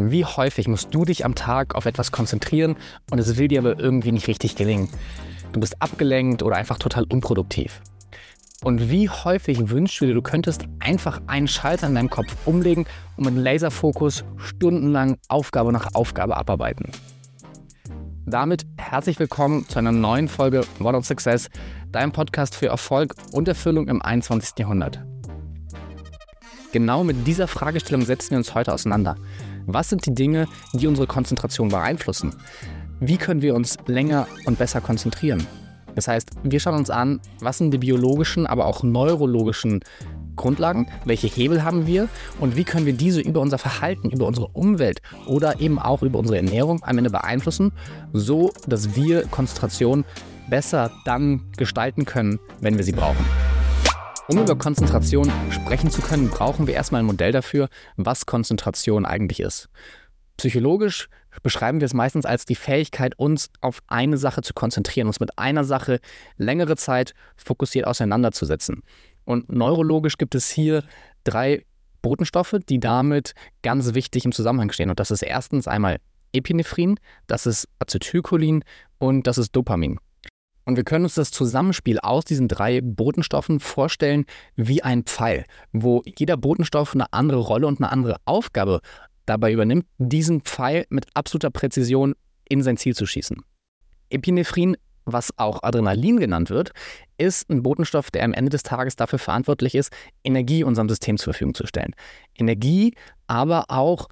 Wie häufig musst du dich am Tag auf etwas konzentrieren und es will dir aber irgendwie nicht richtig gelingen? Du bist abgelenkt oder einfach total unproduktiv. Und wie häufig wünschst du dir, du könntest einfach einen Schalter in deinem Kopf umlegen und mit Laserfokus stundenlang Aufgabe nach Aufgabe abarbeiten? Damit herzlich willkommen zu einer neuen Folge What of Success, deinem Podcast für Erfolg und Erfüllung im 21. Jahrhundert. Genau mit dieser Fragestellung setzen wir uns heute auseinander. Was sind die Dinge, die unsere Konzentration beeinflussen? Wie können wir uns länger und besser konzentrieren? Das heißt, wir schauen uns an, was sind die biologischen, aber auch neurologischen Grundlagen, welche Hebel haben wir und wie können wir diese über unser Verhalten, über unsere Umwelt oder eben auch über unsere Ernährung am Ende beeinflussen, so dass wir Konzentration besser dann gestalten können, wenn wir sie brauchen. Um über Konzentration sprechen zu können, brauchen wir erstmal ein Modell dafür, was Konzentration eigentlich ist. Psychologisch beschreiben wir es meistens als die Fähigkeit, uns auf eine Sache zu konzentrieren, uns mit einer Sache längere Zeit fokussiert auseinanderzusetzen. Und neurologisch gibt es hier drei Botenstoffe, die damit ganz wichtig im Zusammenhang stehen. Und das ist erstens einmal Epinephrin, das ist Acetylcholin und das ist Dopamin. Und wir können uns das Zusammenspiel aus diesen drei Botenstoffen vorstellen wie ein Pfeil, wo jeder Botenstoff eine andere Rolle und eine andere Aufgabe dabei übernimmt, diesen Pfeil mit absoluter Präzision in sein Ziel zu schießen. Epinephrin, was auch Adrenalin genannt wird, ist ein Botenstoff, der am Ende des Tages dafür verantwortlich ist, Energie unserem System zur Verfügung zu stellen. Energie, aber auch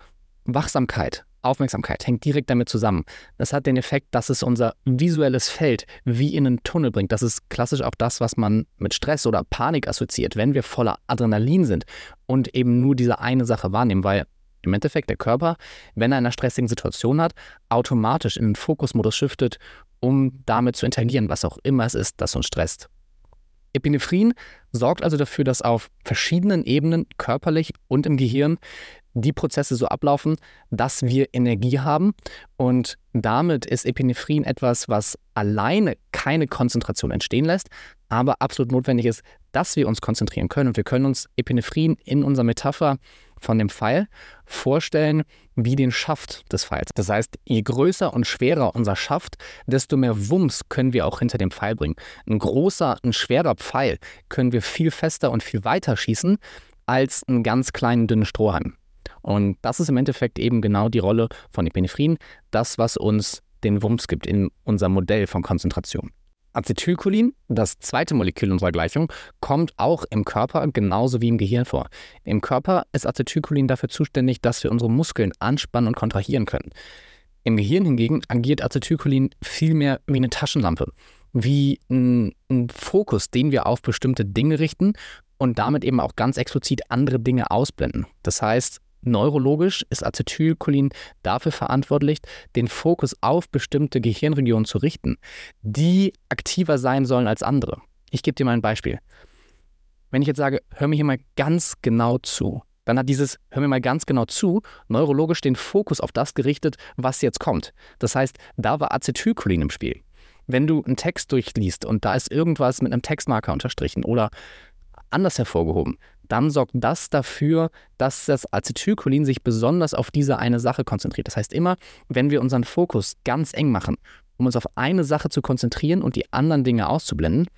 Wachsamkeit, Aufmerksamkeit hängt direkt damit zusammen. Das hat den Effekt, dass es unser visuelles Feld wie in einen Tunnel bringt. Das ist klassisch auch das, was man mit Stress oder Panik assoziiert, wenn wir voller Adrenalin sind und eben nur diese eine Sache wahrnehmen, weil im Endeffekt der Körper, wenn er eine stressigen Situation hat, automatisch in den Fokusmodus shiftet, um damit zu interagieren, was auch immer es ist, das uns stresst. Epinephrin sorgt also dafür, dass auf verschiedenen Ebenen, körperlich und im Gehirn, die Prozesse so ablaufen, dass wir Energie haben. Und damit ist Epinephrin etwas, was alleine keine Konzentration entstehen lässt, aber absolut notwendig ist, dass wir uns konzentrieren können. Und wir können uns Epinephrin in unserer Metapher von dem Pfeil vorstellen wie den Schaft des Pfeils. Das heißt, je größer und schwerer unser Schaft, desto mehr Wumms können wir auch hinter dem Pfeil bringen. Ein großer, ein schwerer Pfeil können wir viel fester und viel weiter schießen als einen ganz kleinen, dünnen Strohhalm. Und das ist im Endeffekt eben genau die Rolle von Epinephrin, das, was uns den Wumms gibt in unserem Modell von Konzentration. Acetylcholin, das zweite Molekül unserer Gleichung, kommt auch im Körper genauso wie im Gehirn vor. Im Körper ist Acetylcholin dafür zuständig, dass wir unsere Muskeln anspannen und kontrahieren können. Im Gehirn hingegen agiert Acetylcholin vielmehr wie eine Taschenlampe, wie ein, ein Fokus, den wir auf bestimmte Dinge richten und damit eben auch ganz explizit andere Dinge ausblenden. Das heißt, Neurologisch ist Acetylcholin dafür verantwortlich, den Fokus auf bestimmte Gehirnregionen zu richten, die aktiver sein sollen als andere. Ich gebe dir mal ein Beispiel. Wenn ich jetzt sage, hör mir hier mal ganz genau zu, dann hat dieses Hör mir mal ganz genau zu neurologisch den Fokus auf das gerichtet, was jetzt kommt. Das heißt, da war Acetylcholin im Spiel. Wenn du einen Text durchliest und da ist irgendwas mit einem Textmarker unterstrichen oder anders hervorgehoben, dann sorgt das dafür, dass das Acetylcholin sich besonders auf diese eine Sache konzentriert. Das heißt immer, wenn wir unseren Fokus ganz eng machen, um uns auf eine Sache zu konzentrieren und die anderen Dinge auszublenden,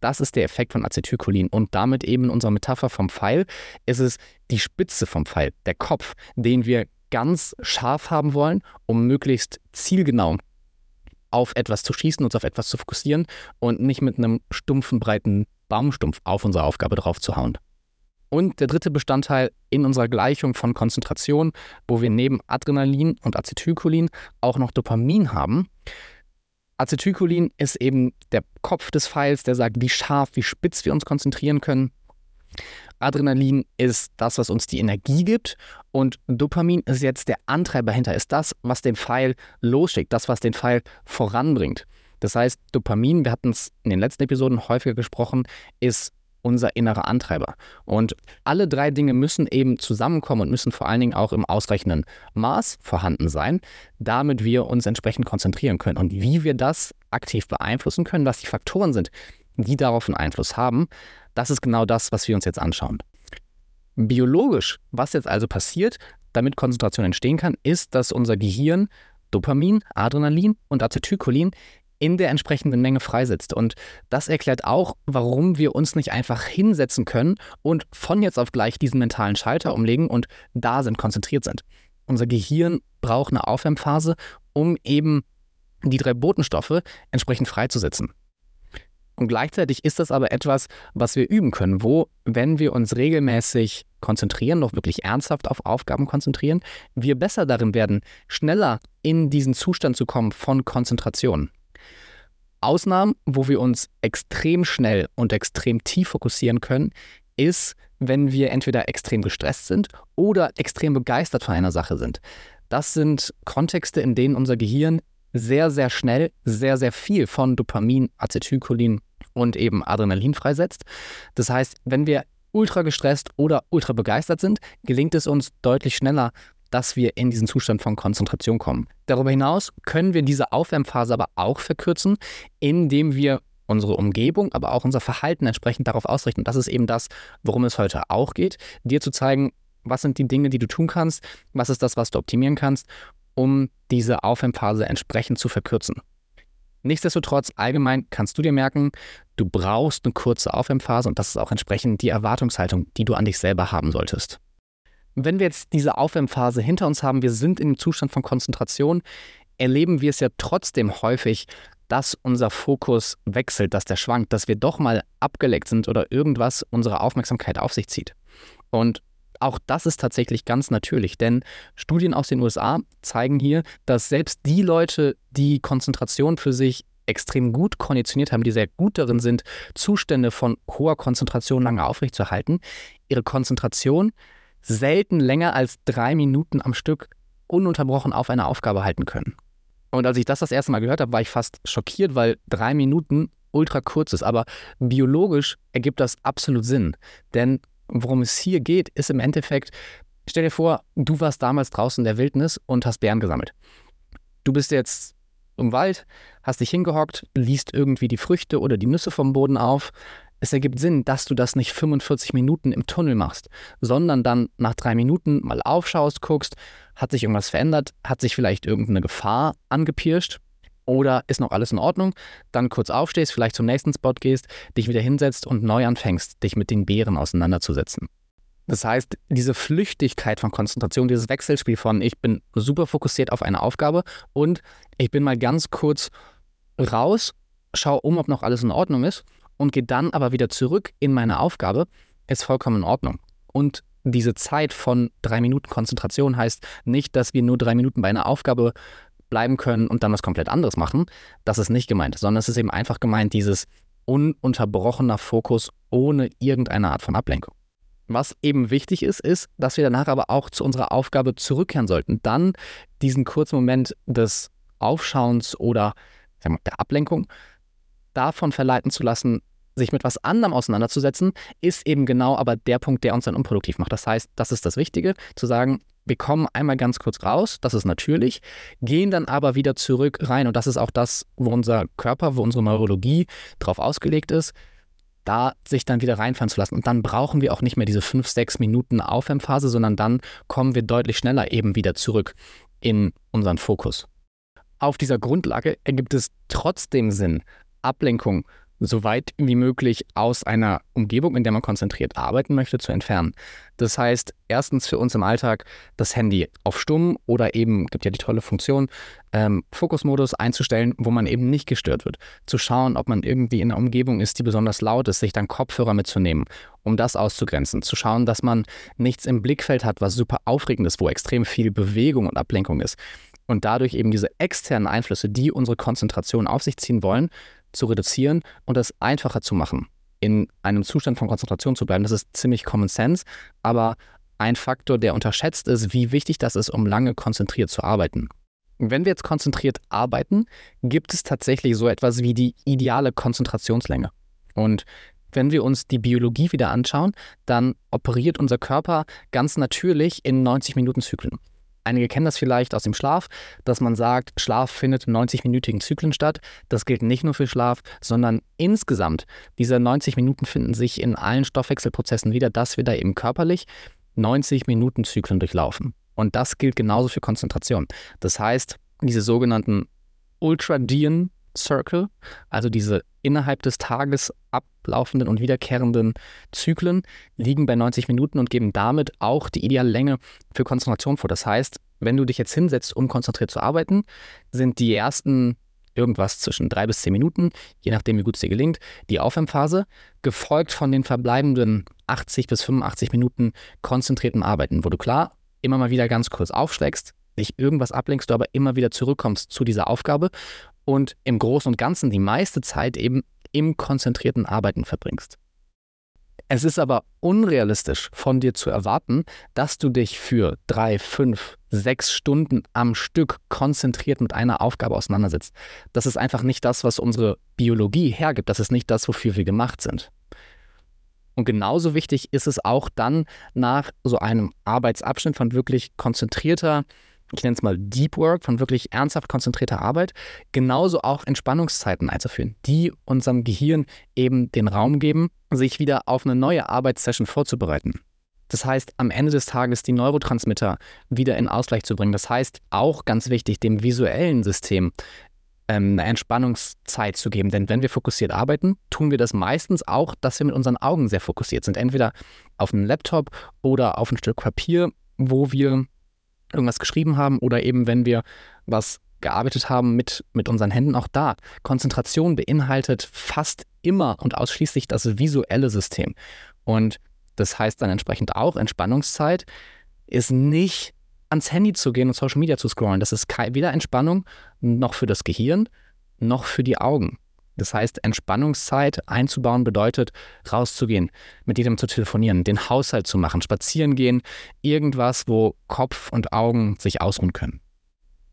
das ist der Effekt von Acetylcholin. Und damit eben in unserer Metapher vom Pfeil ist es die Spitze vom Pfeil, der Kopf, den wir ganz scharf haben wollen, um möglichst zielgenau auf etwas zu schießen, uns auf etwas zu fokussieren und nicht mit einem stumpfen, breiten Baumstumpf auf unsere Aufgabe drauf zu hauen. Und der dritte Bestandteil in unserer Gleichung von Konzentration, wo wir neben Adrenalin und Acetylcholin auch noch Dopamin haben. Acetylcholin ist eben der Kopf des Pfeils, der sagt, wie scharf, wie spitz wir uns konzentrieren können. Adrenalin ist das, was uns die Energie gibt und Dopamin ist jetzt der Antreiber dahinter, ist das, was den Pfeil losschickt, das, was den Pfeil voranbringt. Das heißt, Dopamin, wir hatten es in den letzten Episoden häufiger gesprochen, ist unser innerer Antreiber. Und alle drei Dinge müssen eben zusammenkommen und müssen vor allen Dingen auch im ausreichenden Maß vorhanden sein, damit wir uns entsprechend konzentrieren können. Und wie wir das aktiv beeinflussen können, was die Faktoren sind, die darauf einen Einfluss haben, das ist genau das, was wir uns jetzt anschauen. Biologisch, was jetzt also passiert, damit Konzentration entstehen kann, ist, dass unser Gehirn Dopamin, Adrenalin und Acetylcholin in der entsprechenden Menge freisetzt. Und das erklärt auch, warum wir uns nicht einfach hinsetzen können und von jetzt auf gleich diesen mentalen Schalter umlegen und da sind, konzentriert sind. Unser Gehirn braucht eine Aufwärmphase, um eben die drei Botenstoffe entsprechend freizusetzen. Und gleichzeitig ist das aber etwas, was wir üben können, wo, wenn wir uns regelmäßig konzentrieren, noch wirklich ernsthaft auf Aufgaben konzentrieren, wir besser darin werden, schneller in diesen Zustand zu kommen von Konzentration. Ausnahmen, wo wir uns extrem schnell und extrem tief fokussieren können, ist, wenn wir entweder extrem gestresst sind oder extrem begeistert von einer Sache sind. Das sind Kontexte, in denen unser Gehirn sehr, sehr schnell sehr, sehr viel von Dopamin, Acetylcholin und eben Adrenalin freisetzt. Das heißt, wenn wir ultra gestresst oder ultra begeistert sind, gelingt es uns deutlich schneller, dass wir in diesen Zustand von Konzentration kommen. Darüber hinaus können wir diese Aufwärmphase aber auch verkürzen, indem wir unsere Umgebung, aber auch unser Verhalten entsprechend darauf ausrichten. Und das ist eben das, worum es heute auch geht, dir zu zeigen, was sind die Dinge, die du tun kannst, was ist das, was du optimieren kannst um diese Aufwärmphase entsprechend zu verkürzen. Nichtsdestotrotz, allgemein kannst du dir merken, du brauchst eine kurze Aufwärmphase und das ist auch entsprechend die Erwartungshaltung, die du an dich selber haben solltest. Wenn wir jetzt diese Aufwärmphase hinter uns haben, wir sind in einem Zustand von Konzentration, erleben wir es ja trotzdem häufig, dass unser Fokus wechselt, dass der schwankt, dass wir doch mal abgeleckt sind oder irgendwas unsere Aufmerksamkeit auf sich zieht. Und auch das ist tatsächlich ganz natürlich, denn Studien aus den USA zeigen hier, dass selbst die Leute, die Konzentration für sich extrem gut konditioniert haben, die sehr gut darin sind, Zustände von hoher Konzentration lange aufrechtzuerhalten, ihre Konzentration selten länger als drei Minuten am Stück ununterbrochen auf eine Aufgabe halten können. Und als ich das das erste Mal gehört habe, war ich fast schockiert, weil drei Minuten ultra kurz ist. Aber biologisch ergibt das absolut Sinn. Denn worum es hier geht, ist im Endeffekt, stell dir vor, du warst damals draußen in der Wildnis und hast Bären gesammelt. Du bist jetzt im Wald, hast dich hingehockt, liest irgendwie die Früchte oder die Nüsse vom Boden auf. Es ergibt Sinn, dass du das nicht 45 Minuten im Tunnel machst, sondern dann nach drei Minuten mal aufschaust, guckst, hat sich irgendwas verändert, hat sich vielleicht irgendeine Gefahr angepirscht oder ist noch alles in Ordnung? Dann kurz aufstehst, vielleicht zum nächsten Spot gehst, dich wieder hinsetzt und neu anfängst, dich mit den Beeren auseinanderzusetzen. Das heißt, diese Flüchtigkeit von Konzentration, dieses Wechselspiel von ich bin super fokussiert auf eine Aufgabe und ich bin mal ganz kurz raus, schau um, ob noch alles in Ordnung ist und gehe dann aber wieder zurück in meine Aufgabe, ist vollkommen in Ordnung. Und diese Zeit von drei Minuten Konzentration heißt nicht, dass wir nur drei Minuten bei einer Aufgabe bleiben können und dann was komplett anderes machen. Das ist nicht gemeint, sondern es ist eben einfach gemeint, dieses ununterbrochener Fokus ohne irgendeine Art von Ablenkung. Was eben wichtig ist, ist, dass wir danach aber auch zu unserer Aufgabe zurückkehren sollten. Dann diesen kurzen Moment des Aufschauens oder mal, der Ablenkung davon verleiten zu lassen, sich mit was anderem auseinanderzusetzen, ist eben genau aber der Punkt, der uns dann unproduktiv macht. Das heißt, das ist das Wichtige, zu sagen, wir kommen einmal ganz kurz raus, das ist natürlich, gehen dann aber wieder zurück rein. Und das ist auch das, wo unser Körper, wo unsere Neurologie drauf ausgelegt ist, da sich dann wieder reinfallen zu lassen. Und dann brauchen wir auch nicht mehr diese fünf, sechs Minuten Aufwärmphase, sondern dann kommen wir deutlich schneller eben wieder zurück in unseren Fokus. Auf dieser Grundlage ergibt es trotzdem Sinn, Ablenkung so weit wie möglich aus einer Umgebung, in der man konzentriert arbeiten möchte, zu entfernen. Das heißt, erstens für uns im Alltag das Handy auf Stumm oder eben, gibt ja die tolle Funktion, ähm, Fokusmodus einzustellen, wo man eben nicht gestört wird. Zu schauen, ob man irgendwie in einer Umgebung ist, die besonders laut ist, sich dann Kopfhörer mitzunehmen, um das auszugrenzen. Zu schauen, dass man nichts im Blickfeld hat, was super aufregend ist, wo extrem viel Bewegung und Ablenkung ist. Und dadurch eben diese externen Einflüsse, die unsere Konzentration auf sich ziehen wollen, zu reduzieren und es einfacher zu machen, in einem Zustand von Konzentration zu bleiben. Das ist ziemlich Common Sense, aber ein Faktor, der unterschätzt ist, wie wichtig das ist, um lange konzentriert zu arbeiten. Wenn wir jetzt konzentriert arbeiten, gibt es tatsächlich so etwas wie die ideale Konzentrationslänge. Und wenn wir uns die Biologie wieder anschauen, dann operiert unser Körper ganz natürlich in 90-Minuten-Zyklen. Einige kennen das vielleicht aus dem Schlaf, dass man sagt, Schlaf findet in 90-minütigen Zyklen statt. Das gilt nicht nur für Schlaf, sondern insgesamt. Diese 90 Minuten finden sich in allen Stoffwechselprozessen wieder, dass wir da eben körperlich 90 Minuten Zyklen durchlaufen. Und das gilt genauso für Konzentration. Das heißt, diese sogenannten Ultradian Circle, also diese innerhalb des Tages ablaufenden und wiederkehrenden Zyklen, liegen bei 90 Minuten und geben damit auch die ideale Länge für Konzentration vor. Das heißt, wenn du dich jetzt hinsetzt, um konzentriert zu arbeiten, sind die ersten irgendwas zwischen drei bis zehn Minuten, je nachdem, wie gut es dir gelingt, die Aufwärmphase, gefolgt von den verbleibenden 80 bis 85 Minuten konzentriertem Arbeiten, wo du klar immer mal wieder ganz kurz aufschlägst, dich irgendwas ablenkst, du aber immer wieder zurückkommst zu dieser Aufgabe und im Großen und Ganzen die meiste Zeit eben im konzentrierten Arbeiten verbringst. Es ist aber unrealistisch von dir zu erwarten, dass du dich für drei, fünf, sechs Stunden am Stück konzentriert mit einer Aufgabe auseinandersetzt. Das ist einfach nicht das, was unsere Biologie hergibt. Das ist nicht das, wofür wir gemacht sind. Und genauso wichtig ist es auch dann nach so einem Arbeitsabschnitt von wirklich konzentrierter, ich nenne es mal Deep Work, von wirklich ernsthaft konzentrierter Arbeit, genauso auch Entspannungszeiten einzuführen, die unserem Gehirn eben den Raum geben, sich wieder auf eine neue Arbeitssession vorzubereiten. Das heißt, am Ende des Tages die Neurotransmitter wieder in Ausgleich zu bringen. Das heißt, auch ganz wichtig, dem visuellen System ähm, eine Entspannungszeit zu geben. Denn wenn wir fokussiert arbeiten, tun wir das meistens auch, dass wir mit unseren Augen sehr fokussiert sind. Entweder auf einem Laptop oder auf ein Stück Papier, wo wir irgendwas geschrieben haben oder eben wenn wir was gearbeitet haben mit, mit unseren Händen, auch da. Konzentration beinhaltet fast immer und ausschließlich das visuelle System. Und das heißt dann entsprechend auch, Entspannungszeit ist nicht ans Handy zu gehen und Social Media zu scrollen. Das ist weder Entspannung noch für das Gehirn noch für die Augen. Das heißt, Entspannungszeit einzubauen bedeutet, rauszugehen, mit jedem zu telefonieren, den Haushalt zu machen, spazieren gehen, irgendwas, wo Kopf und Augen sich ausruhen können.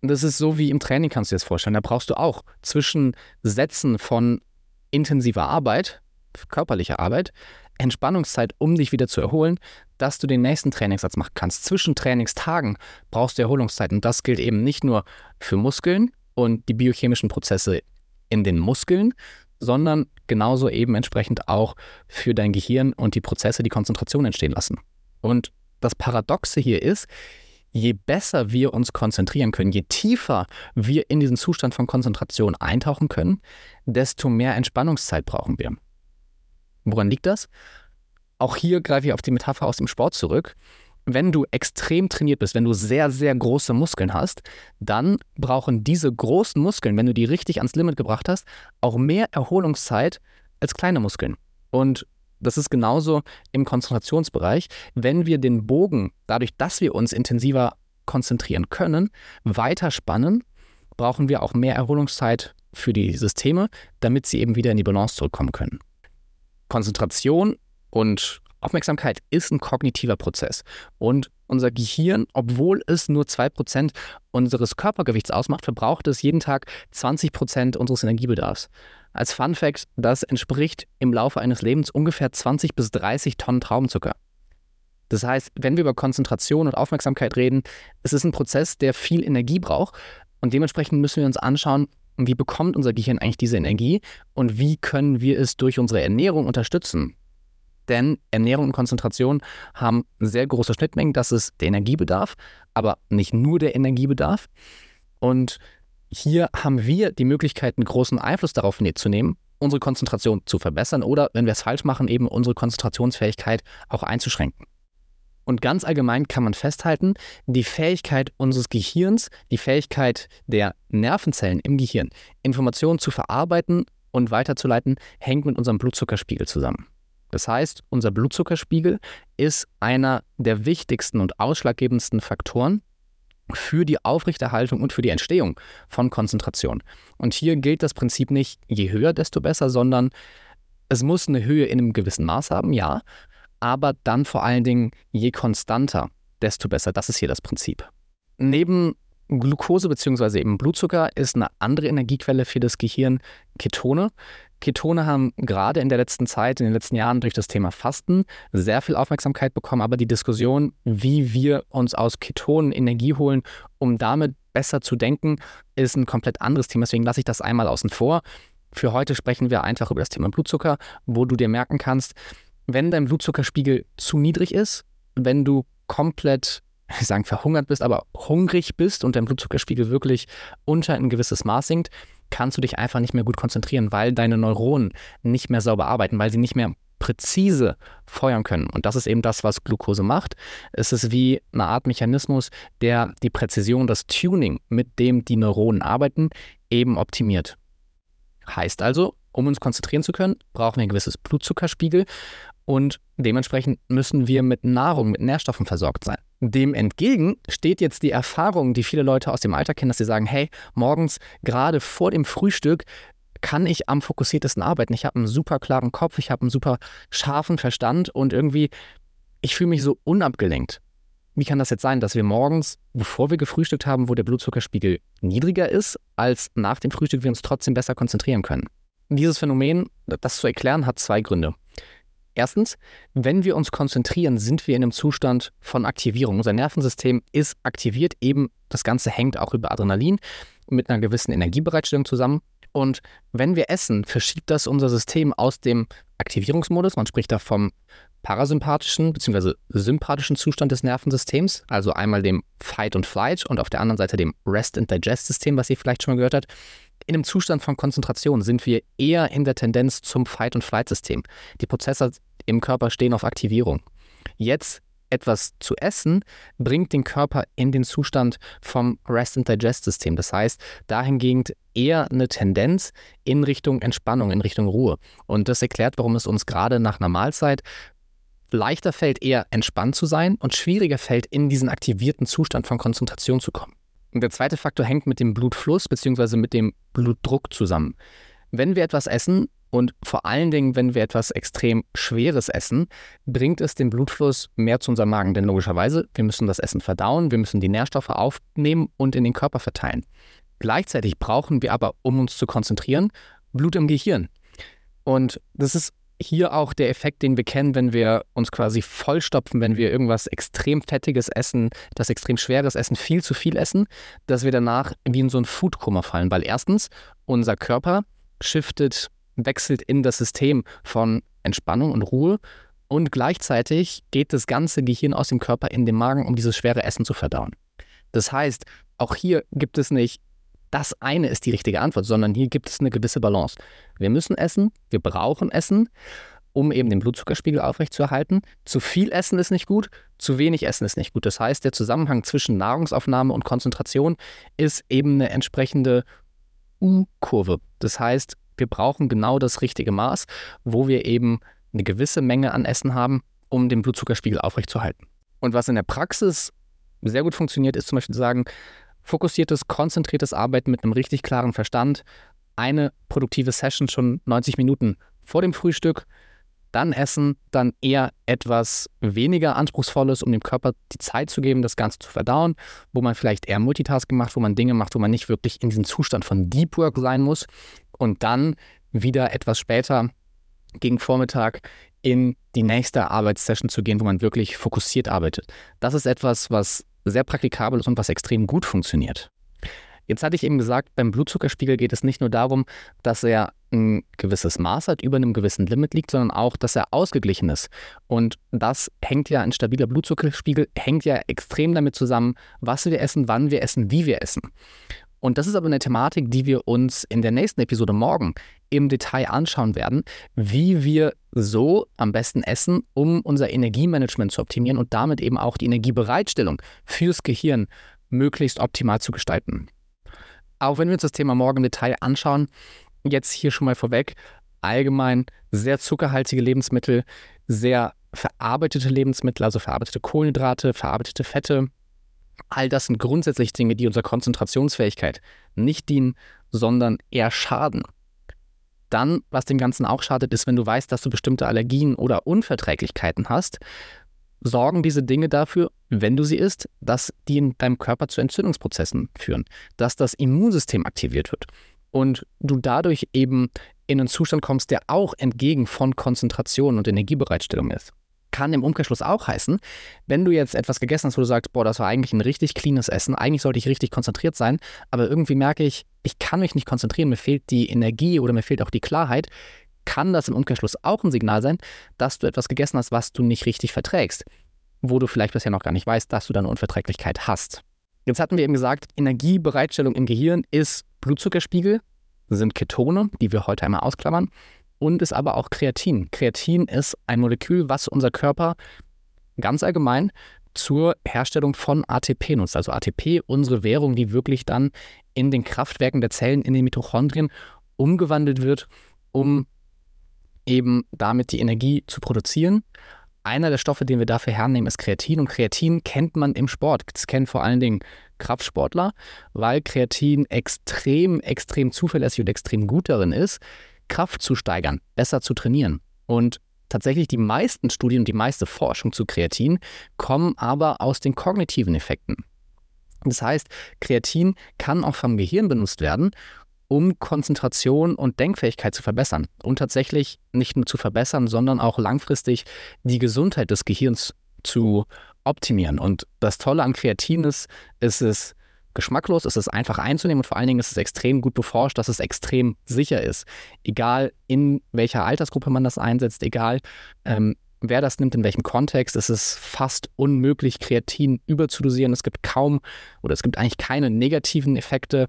Das ist so wie im Training, kannst du dir das vorstellen. Da brauchst du auch zwischen Sätzen von intensiver Arbeit, körperlicher Arbeit, Entspannungszeit, um dich wieder zu erholen, dass du den nächsten Trainingssatz machen kannst. Zwischen Trainingstagen brauchst du Erholungszeit. Und das gilt eben nicht nur für Muskeln und die biochemischen Prozesse in den Muskeln, sondern genauso eben entsprechend auch für dein Gehirn und die Prozesse, die Konzentration entstehen lassen. Und das Paradoxe hier ist, je besser wir uns konzentrieren können, je tiefer wir in diesen Zustand von Konzentration eintauchen können, desto mehr Entspannungszeit brauchen wir. Woran liegt das? Auch hier greife ich auf die Metapher aus dem Sport zurück wenn du extrem trainiert bist, wenn du sehr, sehr große Muskeln hast, dann brauchen diese großen Muskeln, wenn du die richtig ans Limit gebracht hast, auch mehr Erholungszeit als kleine Muskeln. Und das ist genauso im Konzentrationsbereich. Wenn wir den Bogen, dadurch, dass wir uns intensiver konzentrieren können, weiter spannen, brauchen wir auch mehr Erholungszeit für die Systeme, damit sie eben wieder in die Balance zurückkommen können. Konzentration und Aufmerksamkeit ist ein kognitiver Prozess. Und unser Gehirn, obwohl es nur 2% unseres Körpergewichts ausmacht, verbraucht es jeden Tag 20% unseres Energiebedarfs. Als Fun Fact, das entspricht im Laufe eines Lebens ungefähr 20 bis 30 Tonnen Traubenzucker. Das heißt, wenn wir über Konzentration und Aufmerksamkeit reden, es ist ein Prozess, der viel Energie braucht. Und dementsprechend müssen wir uns anschauen, wie bekommt unser Gehirn eigentlich diese Energie und wie können wir es durch unsere Ernährung unterstützen denn Ernährung und Konzentration haben sehr große Schnittmengen. Das ist der Energiebedarf, aber nicht nur der Energiebedarf. Und hier haben wir die Möglichkeit, einen großen Einfluss darauf zu nehmen, unsere Konzentration zu verbessern oder, wenn wir es falsch machen, eben unsere Konzentrationsfähigkeit auch einzuschränken. Und ganz allgemein kann man festhalten, die Fähigkeit unseres Gehirns, die Fähigkeit der Nervenzellen im Gehirn, Informationen zu verarbeiten und weiterzuleiten, hängt mit unserem Blutzuckerspiegel zusammen. Das heißt, unser Blutzuckerspiegel ist einer der wichtigsten und ausschlaggebendsten Faktoren für die Aufrechterhaltung und für die Entstehung von Konzentration. Und hier gilt das Prinzip nicht, je höher, desto besser, sondern es muss eine Höhe in einem gewissen Maß haben, ja, aber dann vor allen Dingen, je konstanter, desto besser. Das ist hier das Prinzip. Neben Glucose bzw. eben Blutzucker ist eine andere Energiequelle für das Gehirn Ketone. Ketone haben gerade in der letzten Zeit, in den letzten Jahren durch das Thema Fasten sehr viel Aufmerksamkeit bekommen, aber die Diskussion, wie wir uns aus Ketonen Energie holen, um damit besser zu denken, ist ein komplett anderes Thema. Deswegen lasse ich das einmal außen vor. Für heute sprechen wir einfach über das Thema Blutzucker, wo du dir merken kannst, wenn dein Blutzuckerspiegel zu niedrig ist, wenn du komplett ich sagen verhungert bist, aber hungrig bist und dein Blutzuckerspiegel wirklich unter ein gewisses Maß sinkt, kannst du dich einfach nicht mehr gut konzentrieren, weil deine Neuronen nicht mehr sauber arbeiten, weil sie nicht mehr präzise feuern können. Und das ist eben das, was Glucose macht. Es ist wie eine Art Mechanismus, der die Präzision, das Tuning, mit dem die Neuronen arbeiten, eben optimiert. Heißt also, um uns konzentrieren zu können, brauchen wir ein gewisses Blutzuckerspiegel und dementsprechend müssen wir mit Nahrung, mit Nährstoffen versorgt sein. Dem entgegen steht jetzt die Erfahrung, die viele Leute aus dem Alter kennen, dass sie sagen, hey, morgens gerade vor dem Frühstück kann ich am fokussiertesten arbeiten. Ich habe einen super klaren Kopf, ich habe einen super scharfen Verstand und irgendwie, ich fühle mich so unabgelenkt. Wie kann das jetzt sein, dass wir morgens, bevor wir gefrühstückt haben, wo der Blutzuckerspiegel niedriger ist, als nach dem Frühstück wir uns trotzdem besser konzentrieren können? Dieses Phänomen, das zu erklären, hat zwei Gründe. Erstens, wenn wir uns konzentrieren, sind wir in einem Zustand von Aktivierung. Unser Nervensystem ist aktiviert, eben das Ganze hängt auch über Adrenalin mit einer gewissen Energiebereitstellung zusammen. Und wenn wir essen, verschiebt das unser System aus dem Aktivierungsmodus, man spricht da vom parasympathischen bzw. sympathischen Zustand des Nervensystems, also einmal dem Fight und Flight und auf der anderen Seite dem Rest and Digest System, was ihr vielleicht schon mal gehört habt. In einem Zustand von Konzentration sind wir eher in der Tendenz zum Fight- und Flight-System. Die Prozesse im Körper stehen auf Aktivierung. Jetzt etwas zu essen, bringt den Körper in den Zustand vom Rest and Digest System. Das heißt, dahingehend eher eine Tendenz in Richtung Entspannung, in Richtung Ruhe. Und das erklärt, warum es uns gerade nach einer Mahlzeit leichter fällt, eher entspannt zu sein und schwieriger fällt, in diesen aktivierten Zustand von Konzentration zu kommen. Und der zweite Faktor hängt mit dem Blutfluss bzw. mit dem Blutdruck zusammen. Wenn wir etwas essen, und vor allen Dingen, wenn wir etwas extrem Schweres essen, bringt es den Blutfluss mehr zu unserem Magen. Denn logischerweise, wir müssen das Essen verdauen, wir müssen die Nährstoffe aufnehmen und in den Körper verteilen. Gleichzeitig brauchen wir aber, um uns zu konzentrieren, Blut im Gehirn. Und das ist hier auch der Effekt, den wir kennen, wenn wir uns quasi vollstopfen, wenn wir irgendwas extrem Fettiges essen, das extrem Schweres essen, viel zu viel essen, dass wir danach wie in so ein Foodkoma fallen. Weil erstens, unser Körper shiftet wechselt in das System von Entspannung und Ruhe und gleichzeitig geht das ganze Gehirn aus dem Körper in den Magen, um dieses schwere Essen zu verdauen. Das heißt, auch hier gibt es nicht, das eine ist die richtige Antwort, sondern hier gibt es eine gewisse Balance. Wir müssen essen, wir brauchen Essen, um eben den Blutzuckerspiegel aufrechtzuerhalten. Zu viel Essen ist nicht gut, zu wenig Essen ist nicht gut. Das heißt, der Zusammenhang zwischen Nahrungsaufnahme und Konzentration ist eben eine entsprechende U-Kurve. Das heißt, wir brauchen genau das richtige Maß, wo wir eben eine gewisse Menge an Essen haben, um den Blutzuckerspiegel aufrechtzuerhalten. Und was in der Praxis sehr gut funktioniert, ist zum Beispiel zu sagen, fokussiertes, konzentriertes Arbeiten mit einem richtig klaren Verstand, eine produktive Session schon 90 Minuten vor dem Frühstück, dann essen, dann eher etwas weniger anspruchsvolles, um dem Körper die Zeit zu geben, das Ganze zu verdauen, wo man vielleicht eher Multitasking macht, wo man Dinge macht, wo man nicht wirklich in diesem Zustand von Deep Work sein muss und dann wieder etwas später gegen Vormittag in die nächste Arbeitssession zu gehen, wo man wirklich fokussiert arbeitet. Das ist etwas, was sehr praktikabel ist und was extrem gut funktioniert. Jetzt hatte ich eben gesagt, beim Blutzuckerspiegel geht es nicht nur darum, dass er ein gewisses Maß hat, über einem gewissen Limit liegt, sondern auch, dass er ausgeglichen ist. Und das hängt ja, ein stabiler Blutzuckerspiegel hängt ja extrem damit zusammen, was wir essen, wann wir essen, wie wir essen. Und das ist aber eine Thematik, die wir uns in der nächsten Episode morgen im Detail anschauen werden, wie wir so am besten essen, um unser Energiemanagement zu optimieren und damit eben auch die Energiebereitstellung fürs Gehirn möglichst optimal zu gestalten. Auch wenn wir uns das Thema morgen im Detail anschauen, jetzt hier schon mal vorweg, allgemein sehr zuckerhaltige Lebensmittel, sehr verarbeitete Lebensmittel, also verarbeitete Kohlenhydrate, verarbeitete Fette, All das sind grundsätzlich Dinge, die unserer Konzentrationsfähigkeit nicht dienen, sondern eher schaden. Dann, was dem Ganzen auch schadet, ist, wenn du weißt, dass du bestimmte Allergien oder Unverträglichkeiten hast, sorgen diese Dinge dafür, wenn du sie isst, dass die in deinem Körper zu Entzündungsprozessen führen, dass das Immunsystem aktiviert wird und du dadurch eben in einen Zustand kommst, der auch entgegen von Konzentration und Energiebereitstellung ist kann im Umkehrschluss auch heißen, wenn du jetzt etwas gegessen hast, wo du sagst, boah, das war eigentlich ein richtig cleanes Essen, eigentlich sollte ich richtig konzentriert sein, aber irgendwie merke ich, ich kann mich nicht konzentrieren, mir fehlt die Energie oder mir fehlt auch die Klarheit, kann das im Umkehrschluss auch ein Signal sein, dass du etwas gegessen hast, was du nicht richtig verträgst. wo du vielleicht bisher noch gar nicht weißt, dass du deine Unverträglichkeit hast. Jetzt hatten wir eben gesagt, Energiebereitstellung im Gehirn ist Blutzuckerspiegel, sind Ketone, die wir heute einmal ausklammern, und ist aber auch Kreatin. Kreatin ist ein Molekül, was unser Körper ganz allgemein zur Herstellung von ATP nutzt. Also ATP, unsere Währung, die wirklich dann in den Kraftwerken der Zellen, in den Mitochondrien umgewandelt wird, um eben damit die Energie zu produzieren. Einer der Stoffe, den wir dafür hernehmen, ist Kreatin. Und Kreatin kennt man im Sport. Das kennen vor allen Dingen Kraftsportler, weil Kreatin extrem, extrem zuverlässig und extrem gut darin ist, Kraft zu steigern, besser zu trainieren. Und tatsächlich die meisten Studien und die meiste Forschung zu Kreatin kommen aber aus den kognitiven Effekten. Das heißt, Kreatin kann auch vom Gehirn benutzt werden, um Konzentration und Denkfähigkeit zu verbessern. Und tatsächlich nicht nur zu verbessern, sondern auch langfristig die Gesundheit des Gehirns zu optimieren. Und das Tolle an Kreatin ist, ist es geschmacklos, es ist einfach einzunehmen und vor allen Dingen ist es extrem gut beforscht, dass es extrem sicher ist. Egal in welcher Altersgruppe man das einsetzt, egal ähm, wer das nimmt, in welchem Kontext, es ist fast unmöglich, Kreatin überzudosieren. Es gibt kaum oder es gibt eigentlich keine negativen Effekte,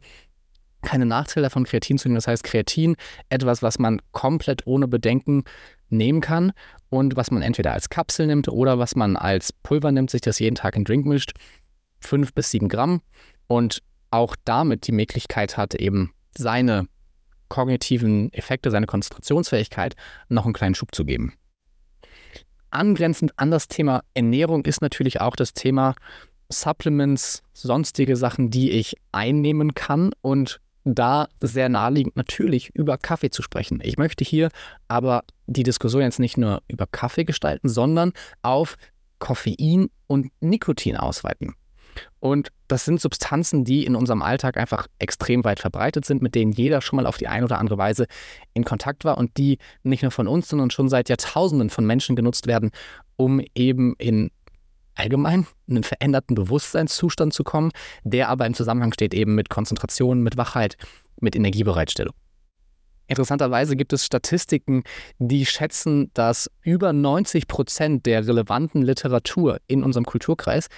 keine Nachteile von Kreatin zu nehmen. Das heißt, Kreatin, etwas, was man komplett ohne Bedenken nehmen kann und was man entweder als Kapsel nimmt oder was man als Pulver nimmt, sich das jeden Tag in Drink mischt. Fünf bis sieben Gramm und auch damit die Möglichkeit hat, eben seine kognitiven Effekte, seine Konzentrationsfähigkeit noch einen kleinen Schub zu geben. Angrenzend an das Thema Ernährung ist natürlich auch das Thema Supplements, sonstige Sachen, die ich einnehmen kann und da sehr naheliegend natürlich über Kaffee zu sprechen. Ich möchte hier aber die Diskussion jetzt nicht nur über Kaffee gestalten, sondern auf Koffein und Nikotin ausweiten. Und das sind Substanzen, die in unserem Alltag einfach extrem weit verbreitet sind, mit denen jeder schon mal auf die eine oder andere Weise in Kontakt war und die nicht nur von uns, sondern schon seit Jahrtausenden von Menschen genutzt werden, um eben in allgemein einen veränderten Bewusstseinszustand zu kommen, der aber im Zusammenhang steht eben mit Konzentration, mit Wachheit, mit Energiebereitstellung. Interessanterweise gibt es Statistiken, die schätzen, dass über 90 Prozent der relevanten Literatur in unserem Kulturkreis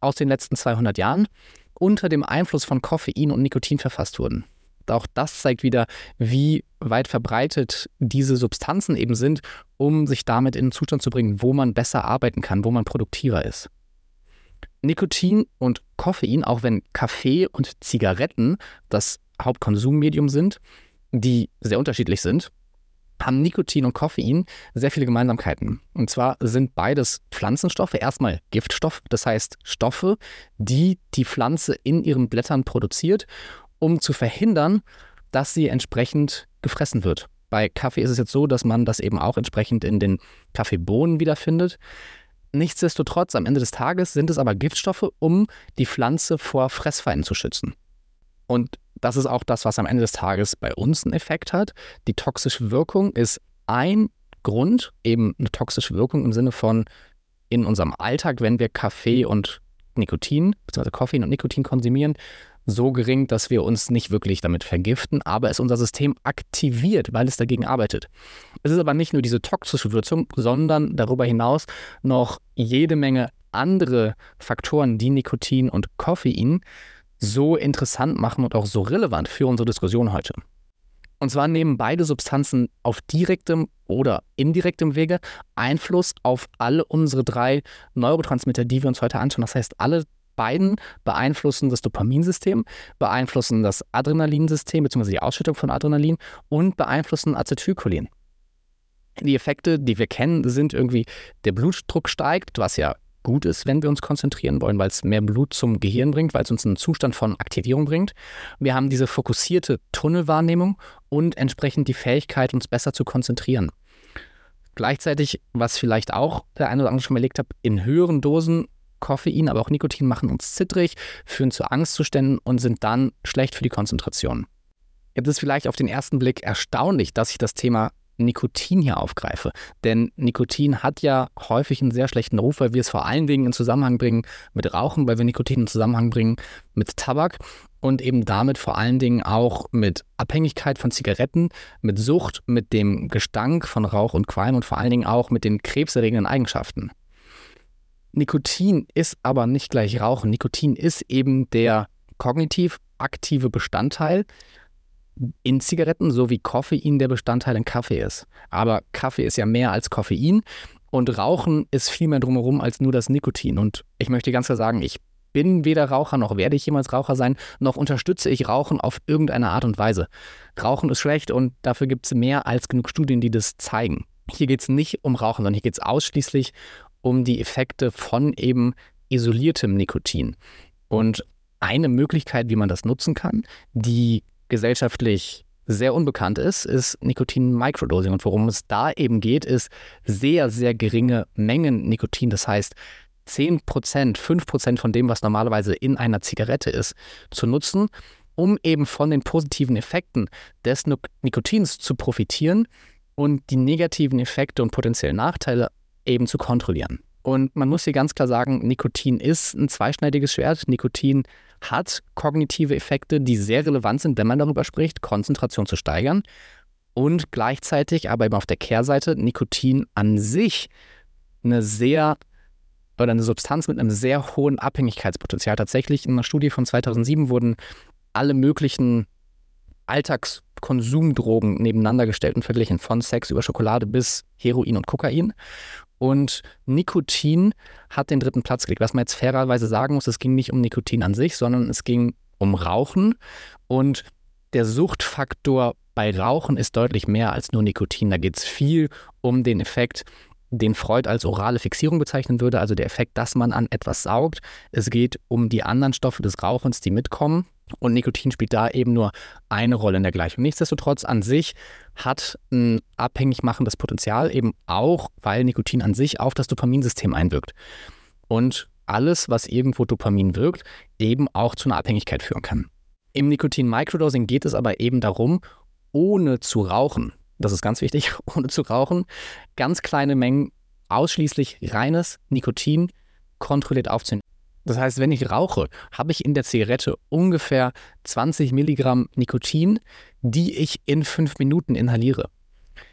aus den letzten 200 Jahren unter dem Einfluss von Koffein und Nikotin verfasst wurden. Auch das zeigt wieder, wie weit verbreitet diese Substanzen eben sind, um sich damit in einen Zustand zu bringen, wo man besser arbeiten kann, wo man produktiver ist. Nikotin und Koffein, auch wenn Kaffee und Zigaretten das Hauptkonsummedium sind, die sehr unterschiedlich sind, haben Nikotin und Koffein sehr viele Gemeinsamkeiten. Und zwar sind beides Pflanzenstoffe, erstmal Giftstoffe, das heißt Stoffe, die die Pflanze in ihren Blättern produziert, um zu verhindern, dass sie entsprechend gefressen wird. Bei Kaffee ist es jetzt so, dass man das eben auch entsprechend in den Kaffeebohnen wiederfindet. Nichtsdestotrotz, am Ende des Tages sind es aber Giftstoffe, um die Pflanze vor Fressfeinden zu schützen. Und das ist auch das, was am Ende des Tages bei uns einen Effekt hat. Die toxische Wirkung ist ein Grund, eben eine toxische Wirkung im Sinne von in unserem Alltag, wenn wir Kaffee und Nikotin, beziehungsweise Koffein und Nikotin konsumieren, so gering, dass wir uns nicht wirklich damit vergiften, aber es unser System aktiviert, weil es dagegen arbeitet. Es ist aber nicht nur diese toxische Würzung, sondern darüber hinaus noch jede Menge andere Faktoren, die Nikotin und Koffein so interessant machen und auch so relevant für unsere Diskussion heute. Und zwar nehmen beide Substanzen auf direktem oder indirektem Wege Einfluss auf alle unsere drei Neurotransmitter, die wir uns heute anschauen. Das heißt, alle beiden beeinflussen das Dopaminsystem, beeinflussen das Adrenalinsystem bzw. die Ausschüttung von Adrenalin und beeinflussen Acetylcholin. Die Effekte, die wir kennen, sind irgendwie, der Blutdruck steigt, was ja gut ist, wenn wir uns konzentrieren wollen, weil es mehr Blut zum Gehirn bringt, weil es uns einen Zustand von Aktivierung bringt. Wir haben diese fokussierte Tunnelwahrnehmung und entsprechend die Fähigkeit, uns besser zu konzentrieren. Gleichzeitig, was vielleicht auch der eine oder andere schon mal erlegt hat, in höheren Dosen Koffein, aber auch Nikotin machen uns zittrig, führen zu Angstzuständen und sind dann schlecht für die Konzentration. Jetzt ist vielleicht auf den ersten Blick erstaunlich, dass ich das Thema Nikotin hier aufgreife. Denn Nikotin hat ja häufig einen sehr schlechten Ruf, weil wir es vor allen Dingen in Zusammenhang bringen mit Rauchen, weil wir Nikotin in Zusammenhang bringen mit Tabak und eben damit vor allen Dingen auch mit Abhängigkeit von Zigaretten, mit Sucht, mit dem Gestank von Rauch und Qualm und vor allen Dingen auch mit den krebserregenden Eigenschaften. Nikotin ist aber nicht gleich Rauchen. Nikotin ist eben der kognitiv aktive Bestandteil in Zigaretten, so wie Koffein der Bestandteil in Kaffee ist. Aber Kaffee ist ja mehr als Koffein und Rauchen ist viel mehr drumherum als nur das Nikotin. Und ich möchte ganz klar sagen, ich bin weder Raucher noch werde ich jemals Raucher sein, noch unterstütze ich Rauchen auf irgendeine Art und Weise. Rauchen ist schlecht und dafür gibt es mehr als genug Studien, die das zeigen. Hier geht es nicht um Rauchen, sondern hier geht es ausschließlich um die Effekte von eben isoliertem Nikotin. Und eine Möglichkeit, wie man das nutzen kann, die gesellschaftlich sehr unbekannt ist, ist Nikotin-Microdosing. Und worum es da eben geht, ist sehr, sehr geringe Mengen Nikotin. Das heißt, 10 Prozent, 5 Prozent von dem, was normalerweise in einer Zigarette ist, zu nutzen, um eben von den positiven Effekten des Nikotins zu profitieren und die negativen Effekte und potenziellen Nachteile eben zu kontrollieren. Und man muss hier ganz klar sagen, Nikotin ist ein zweischneidiges Schwert. Nikotin hat kognitive Effekte, die sehr relevant sind, wenn man darüber spricht, Konzentration zu steigern. Und gleichzeitig, aber eben auf der Kehrseite, Nikotin an sich eine sehr oder eine Substanz mit einem sehr hohen Abhängigkeitspotenzial. Tatsächlich in einer Studie von 2007 wurden alle möglichen Alltagskonsumdrogen nebeneinander gestellt und verglichen, von Sex über Schokolade bis Heroin und Kokain. Und Nikotin hat den dritten Platz gelegt. Was man jetzt fairerweise sagen muss, es ging nicht um Nikotin an sich, sondern es ging um Rauchen. Und der Suchtfaktor bei Rauchen ist deutlich mehr als nur Nikotin. Da geht es viel um den Effekt, den Freud als orale Fixierung bezeichnen würde, also der Effekt, dass man an etwas saugt. Es geht um die anderen Stoffe des Rauchens, die mitkommen. Und Nikotin spielt da eben nur eine Rolle in der Gleichung. Nichtsdestotrotz an sich hat ein abhängig machendes Potenzial, eben auch, weil Nikotin an sich auf das Dopaminsystem einwirkt. Und alles, was irgendwo Dopamin wirkt, eben auch zu einer Abhängigkeit führen kann. Im Nikotin-Microdosing geht es aber eben darum, ohne zu rauchen, das ist ganz wichtig, ohne zu rauchen, ganz kleine Mengen ausschließlich reines Nikotin kontrolliert aufzunehmen. Das heißt, wenn ich rauche, habe ich in der Zigarette ungefähr 20 Milligramm Nikotin, die ich in fünf Minuten inhaliere.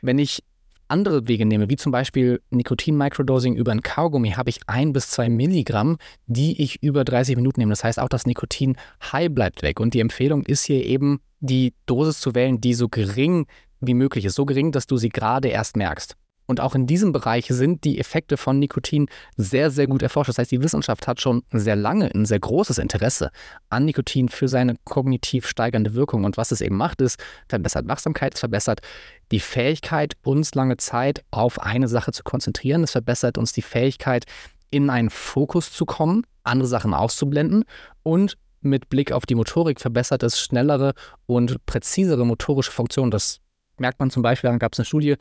Wenn ich andere Wege nehme, wie zum Beispiel Nikotin-Microdosing über ein Kaugummi, habe ich ein bis zwei Milligramm, die ich über 30 Minuten nehme. Das heißt, auch das Nikotin-High bleibt weg. Und die Empfehlung ist hier eben, die Dosis zu wählen, die so gering wie möglich ist. So gering, dass du sie gerade erst merkst. Und auch in diesem Bereich sind die Effekte von Nikotin sehr, sehr gut erforscht. Das heißt, die Wissenschaft hat schon sehr lange ein sehr großes Interesse an Nikotin für seine kognitiv steigernde Wirkung. Und was es eben macht, ist, verbessert Wachsamkeit, es verbessert die Fähigkeit, uns lange Zeit auf eine Sache zu konzentrieren. Es verbessert uns die Fähigkeit, in einen Fokus zu kommen, andere Sachen auszublenden und mit Blick auf die Motorik verbessert es schnellere und präzisere motorische Funktionen. Das merkt man zum Beispiel, da gab es eine Studie,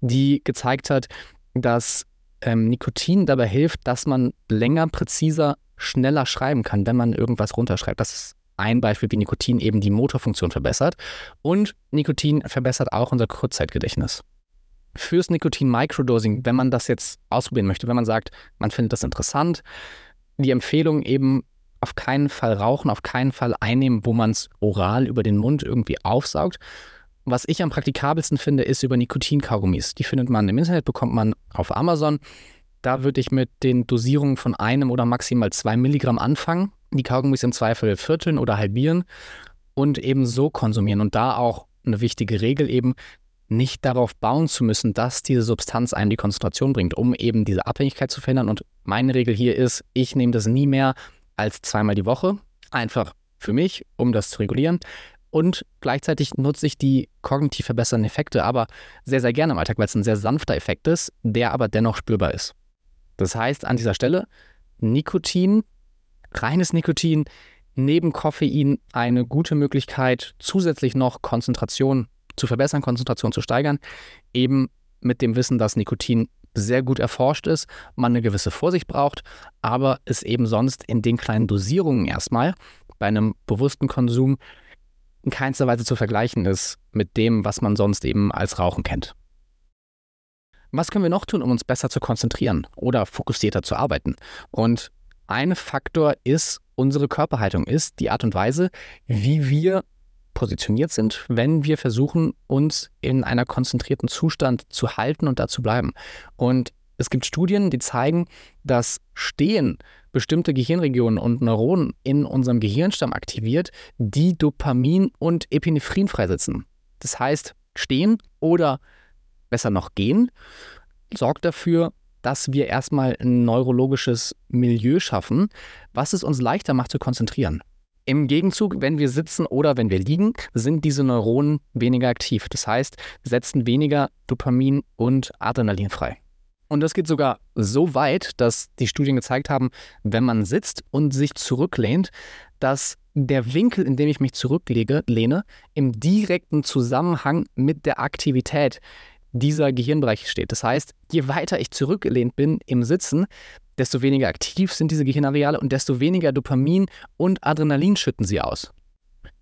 die gezeigt hat, dass ähm, Nikotin dabei hilft, dass man länger, präziser, schneller schreiben kann, wenn man irgendwas runterschreibt. Das ist ein Beispiel, wie Nikotin eben die Motorfunktion verbessert. Und Nikotin verbessert auch unser Kurzzeitgedächtnis. Fürs Nikotin-Microdosing, wenn man das jetzt ausprobieren möchte, wenn man sagt, man findet das interessant, die Empfehlung eben auf keinen Fall rauchen, auf keinen Fall einnehmen, wo man es oral über den Mund irgendwie aufsaugt, was ich am praktikabelsten finde, ist über Nikotinkaugummis. Die findet man im Internet, bekommt man auf Amazon. Da würde ich mit den Dosierungen von einem oder maximal zwei Milligramm anfangen. Die Kaugummis im Zweifel vierteln oder halbieren und eben so konsumieren. Und da auch eine wichtige Regel eben, nicht darauf bauen zu müssen, dass diese Substanz einem die Konzentration bringt, um eben diese Abhängigkeit zu verhindern. Und meine Regel hier ist, ich nehme das nie mehr als zweimal die Woche. Einfach für mich, um das zu regulieren und gleichzeitig nutze ich die kognitiv verbessernden Effekte aber sehr, sehr gerne im Alltag, weil es ein sehr sanfter Effekt ist, der aber dennoch spürbar ist. Das heißt an dieser Stelle, Nikotin, reines Nikotin, neben Koffein eine gute Möglichkeit, zusätzlich noch Konzentration zu verbessern, Konzentration zu steigern, eben mit dem Wissen, dass Nikotin sehr gut erforscht ist, man eine gewisse Vorsicht braucht, aber es eben sonst in den kleinen Dosierungen erstmal bei einem bewussten Konsum in keinster Weise zu vergleichen ist mit dem, was man sonst eben als Rauchen kennt. Was können wir noch tun, um uns besser zu konzentrieren oder fokussierter zu arbeiten? Und ein Faktor ist unsere Körperhaltung, ist die Art und Weise, wie wir positioniert sind, wenn wir versuchen, uns in einer konzentrierten Zustand zu halten und da zu bleiben. Und es gibt Studien, die zeigen, dass Stehen bestimmte Gehirnregionen und Neuronen in unserem Gehirnstamm aktiviert, die Dopamin und Epinephrin freisetzen. Das heißt, Stehen oder besser noch gehen sorgt dafür, dass wir erstmal ein neurologisches Milieu schaffen, was es uns leichter macht zu konzentrieren. Im Gegenzug, wenn wir sitzen oder wenn wir liegen, sind diese Neuronen weniger aktiv. Das heißt, setzen weniger Dopamin und Adrenalin frei. Und das geht sogar so weit, dass die Studien gezeigt haben, wenn man sitzt und sich zurücklehnt, dass der Winkel, in dem ich mich zurücklege, lehne, im direkten Zusammenhang mit der Aktivität dieser Gehirnbereiche steht. Das heißt, je weiter ich zurückgelehnt bin im Sitzen, desto weniger aktiv sind diese Gehirnareale und desto weniger Dopamin und Adrenalin schütten sie aus.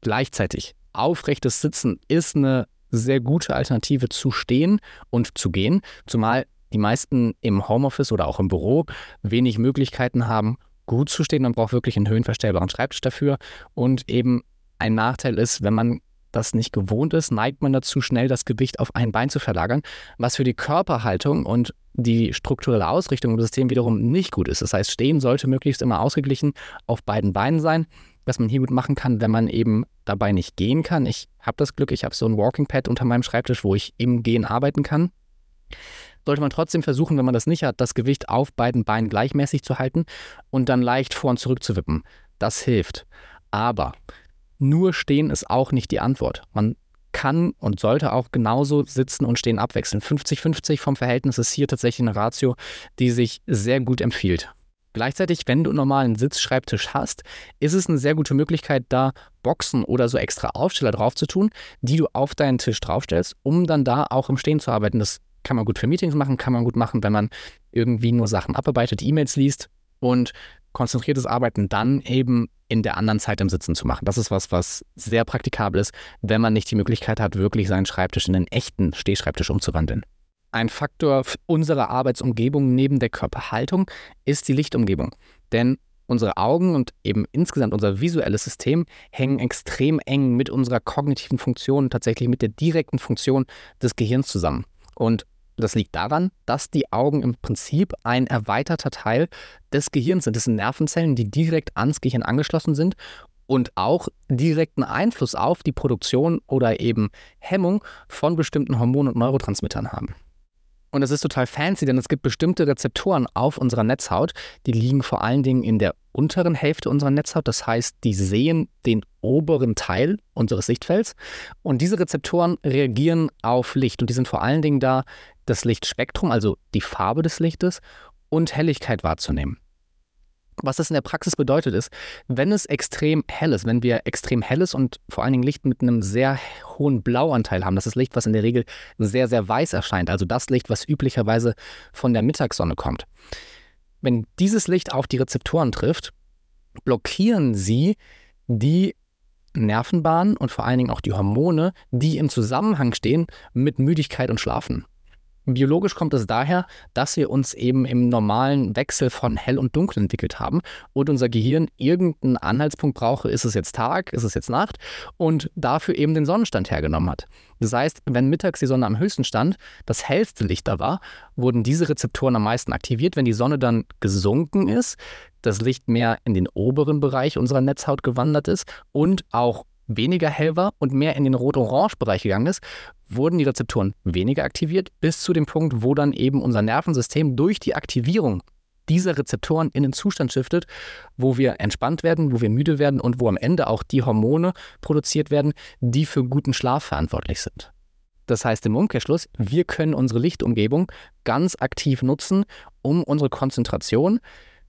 Gleichzeitig, aufrechtes Sitzen ist eine sehr gute Alternative zu stehen und zu gehen, zumal die meisten im Homeoffice oder auch im Büro wenig Möglichkeiten haben, gut zu stehen. Man braucht wirklich einen höhenverstellbaren Schreibtisch dafür. Und eben ein Nachteil ist, wenn man das nicht gewohnt ist, neigt man dazu, schnell das Gewicht auf ein Bein zu verlagern, was für die Körperhaltung und die strukturelle Ausrichtung im System wiederum nicht gut ist. Das heißt, stehen sollte möglichst immer ausgeglichen auf beiden Beinen sein, was man hier gut machen kann, wenn man eben dabei nicht gehen kann. Ich habe das Glück, ich habe so ein Walking Pad unter meinem Schreibtisch, wo ich im Gehen arbeiten kann sollte man trotzdem versuchen, wenn man das nicht hat, das Gewicht auf beiden Beinen gleichmäßig zu halten und dann leicht vor und zurück zu wippen. Das hilft. Aber nur stehen ist auch nicht die Antwort. Man kann und sollte auch genauso sitzen und stehen abwechseln. 50-50 vom Verhältnis ist hier tatsächlich eine Ratio, die sich sehr gut empfiehlt. Gleichzeitig, wenn du einen normalen Sitzschreibtisch hast, ist es eine sehr gute Möglichkeit, da Boxen oder so extra Aufsteller drauf zu tun, die du auf deinen Tisch draufstellst, um dann da auch im Stehen zu arbeiten. Das kann man gut für Meetings machen, kann man gut machen, wenn man irgendwie nur Sachen abarbeitet, E-Mails liest und konzentriertes Arbeiten dann eben in der anderen Zeit im Sitzen zu machen. Das ist was, was sehr praktikabel ist, wenn man nicht die Möglichkeit hat, wirklich seinen Schreibtisch in einen echten Stehschreibtisch umzuwandeln. Ein Faktor unserer Arbeitsumgebung neben der Körperhaltung ist die Lichtumgebung. Denn unsere Augen und eben insgesamt unser visuelles System hängen extrem eng mit unserer kognitiven Funktion, tatsächlich mit der direkten Funktion des Gehirns zusammen. Und das liegt daran, dass die Augen im Prinzip ein erweiterter Teil des Gehirns sind. Das sind Nervenzellen, die direkt ans Gehirn angeschlossen sind und auch direkten Einfluss auf die Produktion oder eben Hemmung von bestimmten Hormonen und Neurotransmittern haben. Und das ist total fancy, denn es gibt bestimmte Rezeptoren auf unserer Netzhaut, die liegen vor allen Dingen in der unteren Hälfte unserer Netzhaut. Das heißt, die sehen den oberen Teil unseres Sichtfelds. Und diese Rezeptoren reagieren auf Licht. Und die sind vor allen Dingen da, das Lichtspektrum, also die Farbe des Lichtes und Helligkeit wahrzunehmen. Was das in der Praxis bedeutet ist, wenn es extrem hell ist, wenn wir extrem helles und vor allen Dingen Licht mit einem sehr hohen Blauanteil haben, das ist Licht, was in der Regel sehr, sehr weiß erscheint, also das Licht, was üblicherweise von der Mittagssonne kommt. Wenn dieses Licht auf die Rezeptoren trifft, blockieren sie die Nervenbahnen und vor allen Dingen auch die Hormone, die im Zusammenhang stehen mit Müdigkeit und Schlafen. Biologisch kommt es daher, dass wir uns eben im normalen Wechsel von hell und dunkel entwickelt haben und unser Gehirn irgendeinen Anhaltspunkt brauche, ist es jetzt Tag, ist es jetzt Nacht und dafür eben den Sonnenstand hergenommen hat. Das heißt, wenn mittags die Sonne am höchsten stand, das hellste Licht da war, wurden diese Rezeptoren am meisten aktiviert. Wenn die Sonne dann gesunken ist, das Licht mehr in den oberen Bereich unserer Netzhaut gewandert ist und auch weniger hell war und mehr in den Rot-Orange-Bereich gegangen ist, wurden die Rezeptoren weniger aktiviert, bis zu dem Punkt, wo dann eben unser Nervensystem durch die Aktivierung dieser Rezeptoren in den Zustand shiftet, wo wir entspannt werden, wo wir müde werden und wo am Ende auch die Hormone produziert werden, die für guten Schlaf verantwortlich sind. Das heißt im Umkehrschluss, wir können unsere Lichtumgebung ganz aktiv nutzen, um unsere Konzentration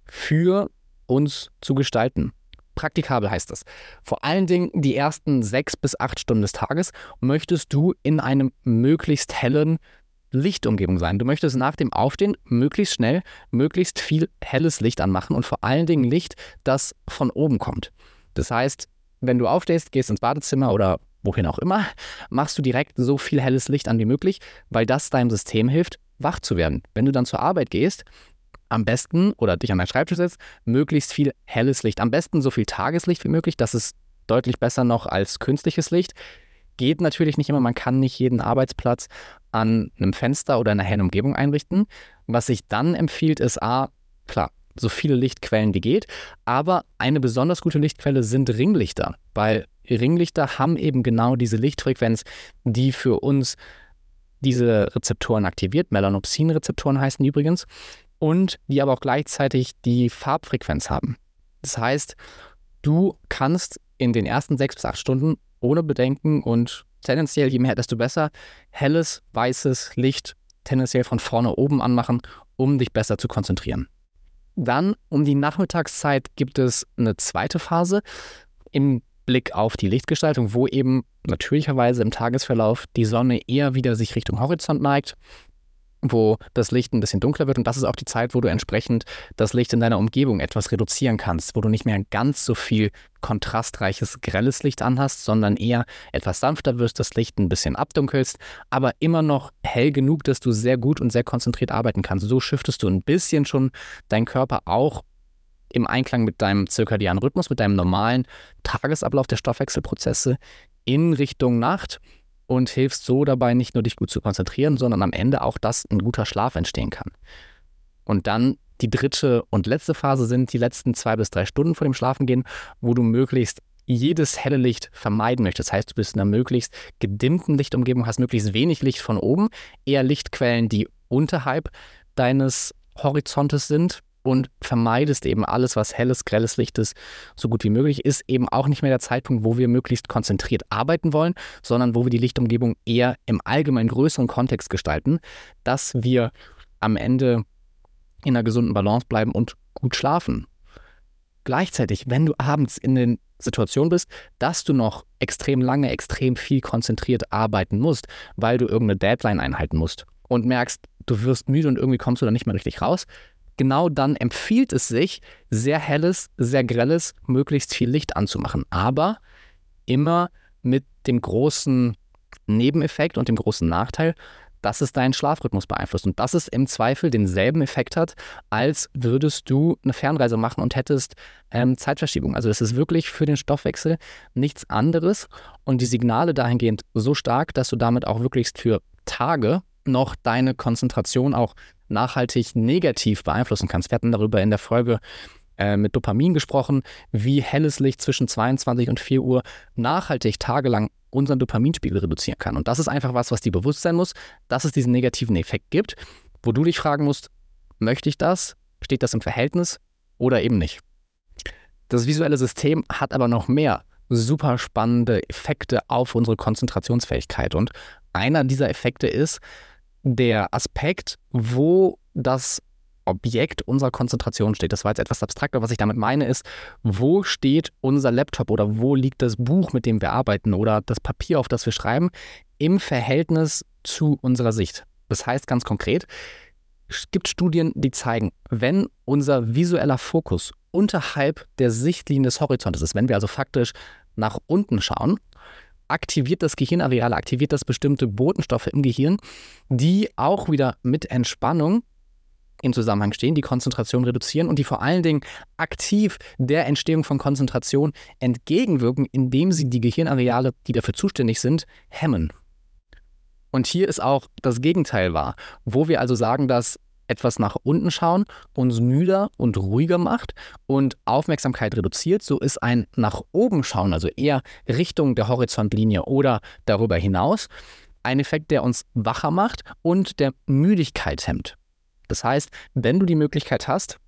für uns zu gestalten. Praktikabel heißt das. Vor allen Dingen die ersten sechs bis acht Stunden des Tages möchtest du in einem möglichst hellen Lichtumgebung sein. Du möchtest nach dem Aufstehen möglichst schnell, möglichst viel helles Licht anmachen und vor allen Dingen Licht, das von oben kommt. Das heißt, wenn du aufstehst, gehst ins Badezimmer oder wohin auch immer, machst du direkt so viel helles Licht an wie möglich, weil das deinem System hilft, wach zu werden. Wenn du dann zur Arbeit gehst, am besten oder dich an deinen Schreibtisch setzt, möglichst viel helles Licht. Am besten so viel Tageslicht wie möglich. Das ist deutlich besser noch als künstliches Licht. Geht natürlich nicht immer. Man kann nicht jeden Arbeitsplatz an einem Fenster oder einer hellen Umgebung einrichten. Was sich dann empfiehlt, ist A, klar, so viele Lichtquellen wie geht. Aber eine besonders gute Lichtquelle sind Ringlichter, weil Ringlichter haben eben genau diese Lichtfrequenz, die für uns diese Rezeptoren aktiviert. Melanopsin-Rezeptoren heißen übrigens. Und die aber auch gleichzeitig die Farbfrequenz haben. Das heißt, du kannst in den ersten sechs bis acht Stunden ohne Bedenken und tendenziell je mehr, desto besser, helles, weißes Licht tendenziell von vorne oben anmachen, um dich besser zu konzentrieren. Dann um die Nachmittagszeit gibt es eine zweite Phase im Blick auf die Lichtgestaltung, wo eben natürlicherweise im Tagesverlauf die Sonne eher wieder sich Richtung Horizont neigt wo das Licht ein bisschen dunkler wird und das ist auch die Zeit, wo du entsprechend das Licht in deiner Umgebung etwas reduzieren kannst, wo du nicht mehr ganz so viel kontrastreiches, grelles Licht anhast, sondern eher etwas sanfter wirst, das Licht ein bisschen abdunkelst, aber immer noch hell genug, dass du sehr gut und sehr konzentriert arbeiten kannst. So shiftest du ein bisschen schon deinen Körper auch im Einklang mit deinem zirkadianen Rhythmus, mit deinem normalen Tagesablauf der Stoffwechselprozesse in Richtung Nacht und hilfst so dabei, nicht nur dich gut zu konzentrieren, sondern am Ende auch, dass ein guter Schlaf entstehen kann. Und dann die dritte und letzte Phase sind die letzten zwei bis drei Stunden vor dem Schlafengehen, wo du möglichst jedes helle Licht vermeiden möchtest. Das heißt, du bist in einer möglichst gedimmten Lichtumgebung, hast möglichst wenig Licht von oben, eher Lichtquellen, die unterhalb deines Horizontes sind und vermeidest eben alles, was helles, grelles Licht ist, so gut wie möglich, ist eben auch nicht mehr der Zeitpunkt, wo wir möglichst konzentriert arbeiten wollen, sondern wo wir die Lichtumgebung eher im allgemein größeren Kontext gestalten, dass wir am Ende in einer gesunden Balance bleiben und gut schlafen. Gleichzeitig, wenn du abends in den Situation bist, dass du noch extrem lange, extrem viel konzentriert arbeiten musst, weil du irgendeine Deadline einhalten musst und merkst, du wirst müde und irgendwie kommst du da nicht mehr richtig raus, genau dann empfiehlt es sich, sehr helles, sehr grelles, möglichst viel Licht anzumachen. Aber immer mit dem großen Nebeneffekt und dem großen Nachteil, dass es deinen Schlafrhythmus beeinflusst und dass es im Zweifel denselben Effekt hat, als würdest du eine Fernreise machen und hättest ähm, Zeitverschiebung. Also es ist wirklich für den Stoffwechsel nichts anderes und die Signale dahingehend so stark, dass du damit auch wirklich für Tage noch deine Konzentration auch nachhaltig negativ beeinflussen kannst. Wir hatten darüber in der Folge äh, mit Dopamin gesprochen, wie helles Licht zwischen 22 und 4 Uhr nachhaltig tagelang unseren Dopaminspiegel reduzieren kann. Und das ist einfach was, was dir bewusst sein muss, dass es diesen negativen Effekt gibt, wo du dich fragen musst, möchte ich das? Steht das im Verhältnis oder eben nicht? Das visuelle System hat aber noch mehr super spannende Effekte auf unsere Konzentrationsfähigkeit. Und einer dieser Effekte ist, der Aspekt, wo das Objekt unserer Konzentration steht. Das war jetzt etwas abstrakter. Was ich damit meine ist, wo steht unser Laptop oder wo liegt das Buch, mit dem wir arbeiten oder das Papier, auf das wir schreiben, im Verhältnis zu unserer Sicht. Das heißt ganz konkret, es gibt Studien, die zeigen, wenn unser visueller Fokus unterhalb der Sichtlinie des Horizontes ist, wenn wir also faktisch nach unten schauen, aktiviert das Gehirnareal, aktiviert das bestimmte Botenstoffe im Gehirn, die auch wieder mit Entspannung im Zusammenhang stehen, die Konzentration reduzieren und die vor allen Dingen aktiv der Entstehung von Konzentration entgegenwirken, indem sie die Gehirnareale, die dafür zuständig sind, hemmen. Und hier ist auch das Gegenteil wahr, wo wir also sagen, dass etwas nach unten schauen uns müder und ruhiger macht und Aufmerksamkeit reduziert, so ist ein nach oben schauen, also eher Richtung der Horizontlinie oder darüber hinaus, ein Effekt, der uns wacher macht und der Müdigkeit hemmt. Das heißt, wenn du die Möglichkeit hast,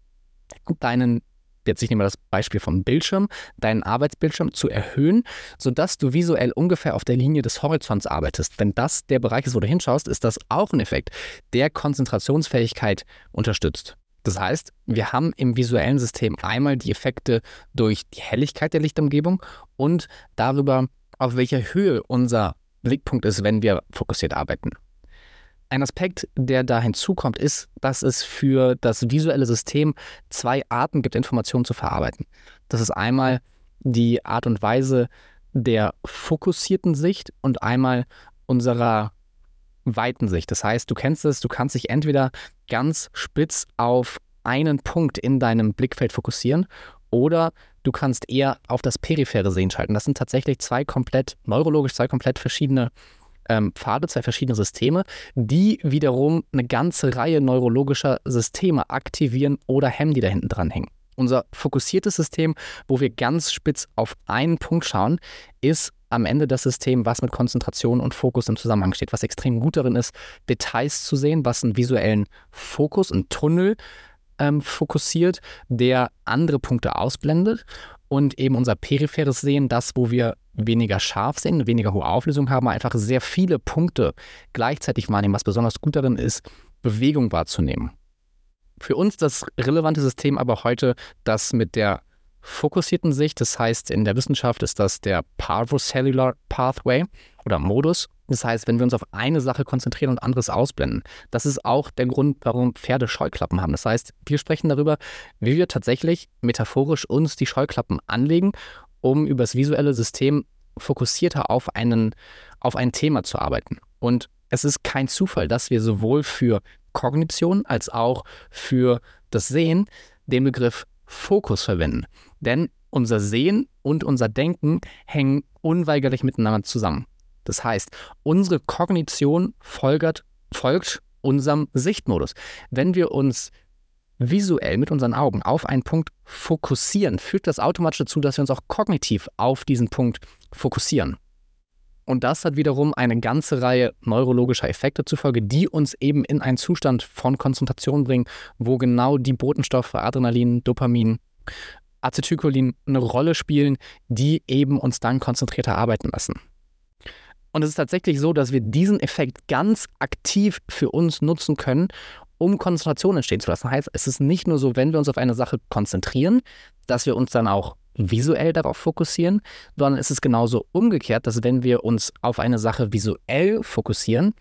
deinen jetzt ich nehme das Beispiel vom Bildschirm, deinen Arbeitsbildschirm zu erhöhen, sodass du visuell ungefähr auf der Linie des Horizonts arbeitest. Wenn das der Bereich ist, wo du hinschaust, ist das auch ein Effekt, der Konzentrationsfähigkeit unterstützt. Das heißt, wir haben im visuellen System einmal die Effekte durch die Helligkeit der Lichtumgebung und darüber, auf welcher Höhe unser Blickpunkt ist, wenn wir fokussiert arbeiten. Ein Aspekt, der da hinzukommt, ist, dass es für das visuelle System zwei Arten gibt, Informationen zu verarbeiten. Das ist einmal die Art und Weise der fokussierten Sicht und einmal unserer weiten Sicht. Das heißt, du kennst es, du kannst dich entweder ganz spitz auf einen Punkt in deinem Blickfeld fokussieren oder du kannst eher auf das periphere Sehen schalten. Das sind tatsächlich zwei komplett neurologisch, zwei komplett verschiedene ähm, Pfade, zwei verschiedene Systeme, die wiederum eine ganze Reihe neurologischer Systeme aktivieren oder hemmen, die da hinten dran hängen. Unser fokussiertes System, wo wir ganz spitz auf einen Punkt schauen, ist am Ende das System, was mit Konzentration und Fokus im Zusammenhang steht, was extrem gut darin ist, Details zu sehen, was einen visuellen Fokus, einen Tunnel ähm, fokussiert, der andere Punkte ausblendet und eben unser peripheres Sehen, das, wo wir weniger scharf sehen, weniger hohe Auflösung haben, einfach sehr viele Punkte gleichzeitig wahrnehmen, was besonders gut darin ist, Bewegung wahrzunehmen. Für uns das relevante System aber heute das mit der fokussierten Sicht, das heißt in der Wissenschaft ist das der Parvocellular Pathway oder Modus. Das heißt, wenn wir uns auf eine Sache konzentrieren und anderes ausblenden, das ist auch der Grund, warum Pferde Scheuklappen haben. Das heißt, wir sprechen darüber, wie wir tatsächlich metaphorisch uns die Scheuklappen anlegen, um über das visuelle System fokussierter auf, einen, auf ein Thema zu arbeiten. Und es ist kein Zufall, dass wir sowohl für Kognition als auch für das Sehen den Begriff Fokus verwenden. Denn unser Sehen und unser Denken hängen unweigerlich miteinander zusammen. Das heißt, unsere Kognition folgert, folgt unserem Sichtmodus. Wenn wir uns visuell mit unseren Augen auf einen Punkt fokussieren, führt das automatisch dazu, dass wir uns auch kognitiv auf diesen Punkt fokussieren. Und das hat wiederum eine ganze Reihe neurologischer Effekte zur Folge, die uns eben in einen Zustand von Konzentration bringen, wo genau die Botenstoffe Adrenalin, Dopamin, Acetylcholin eine Rolle spielen, die eben uns dann konzentrierter arbeiten lassen. Und es ist tatsächlich so, dass wir diesen Effekt ganz aktiv für uns nutzen können, um Konzentration entstehen zu lassen. Heißt, es ist nicht nur so, wenn wir uns auf eine Sache konzentrieren, dass wir uns dann auch visuell darauf fokussieren, sondern es ist genauso umgekehrt, dass wenn wir uns auf eine Sache visuell fokussieren,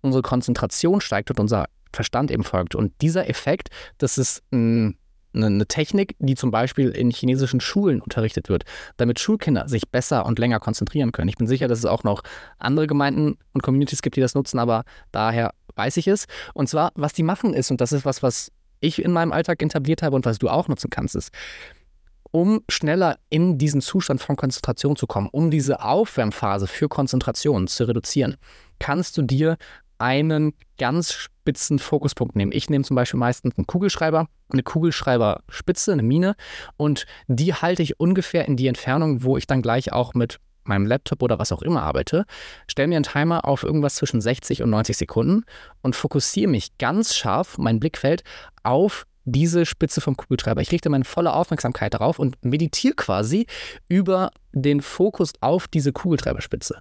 unsere Konzentration steigt und unser Verstand eben folgt. Und dieser Effekt, das ist ein eine Technik, die zum Beispiel in chinesischen Schulen unterrichtet wird, damit Schulkinder sich besser und länger konzentrieren können. Ich bin sicher, dass es auch noch andere Gemeinden und Communities gibt, die das nutzen, aber daher weiß ich es. Und zwar, was die machen ist, und das ist was, was ich in meinem Alltag etabliert habe und was du auch nutzen kannst, ist, um schneller in diesen Zustand von Konzentration zu kommen, um diese Aufwärmphase für Konzentration zu reduzieren, kannst du dir einen ganz spitzen Fokuspunkt nehmen. Ich nehme zum Beispiel meistens einen Kugelschreiber, eine Kugelschreiberspitze, eine Mine und die halte ich ungefähr in die Entfernung, wo ich dann gleich auch mit meinem Laptop oder was auch immer arbeite, stelle mir einen Timer auf irgendwas zwischen 60 und 90 Sekunden und fokussiere mich ganz scharf, mein Blickfeld, auf diese Spitze vom Kugelschreiber. Ich richte meine volle Aufmerksamkeit darauf und meditiere quasi über den Fokus auf diese Kugelschreiberspitze.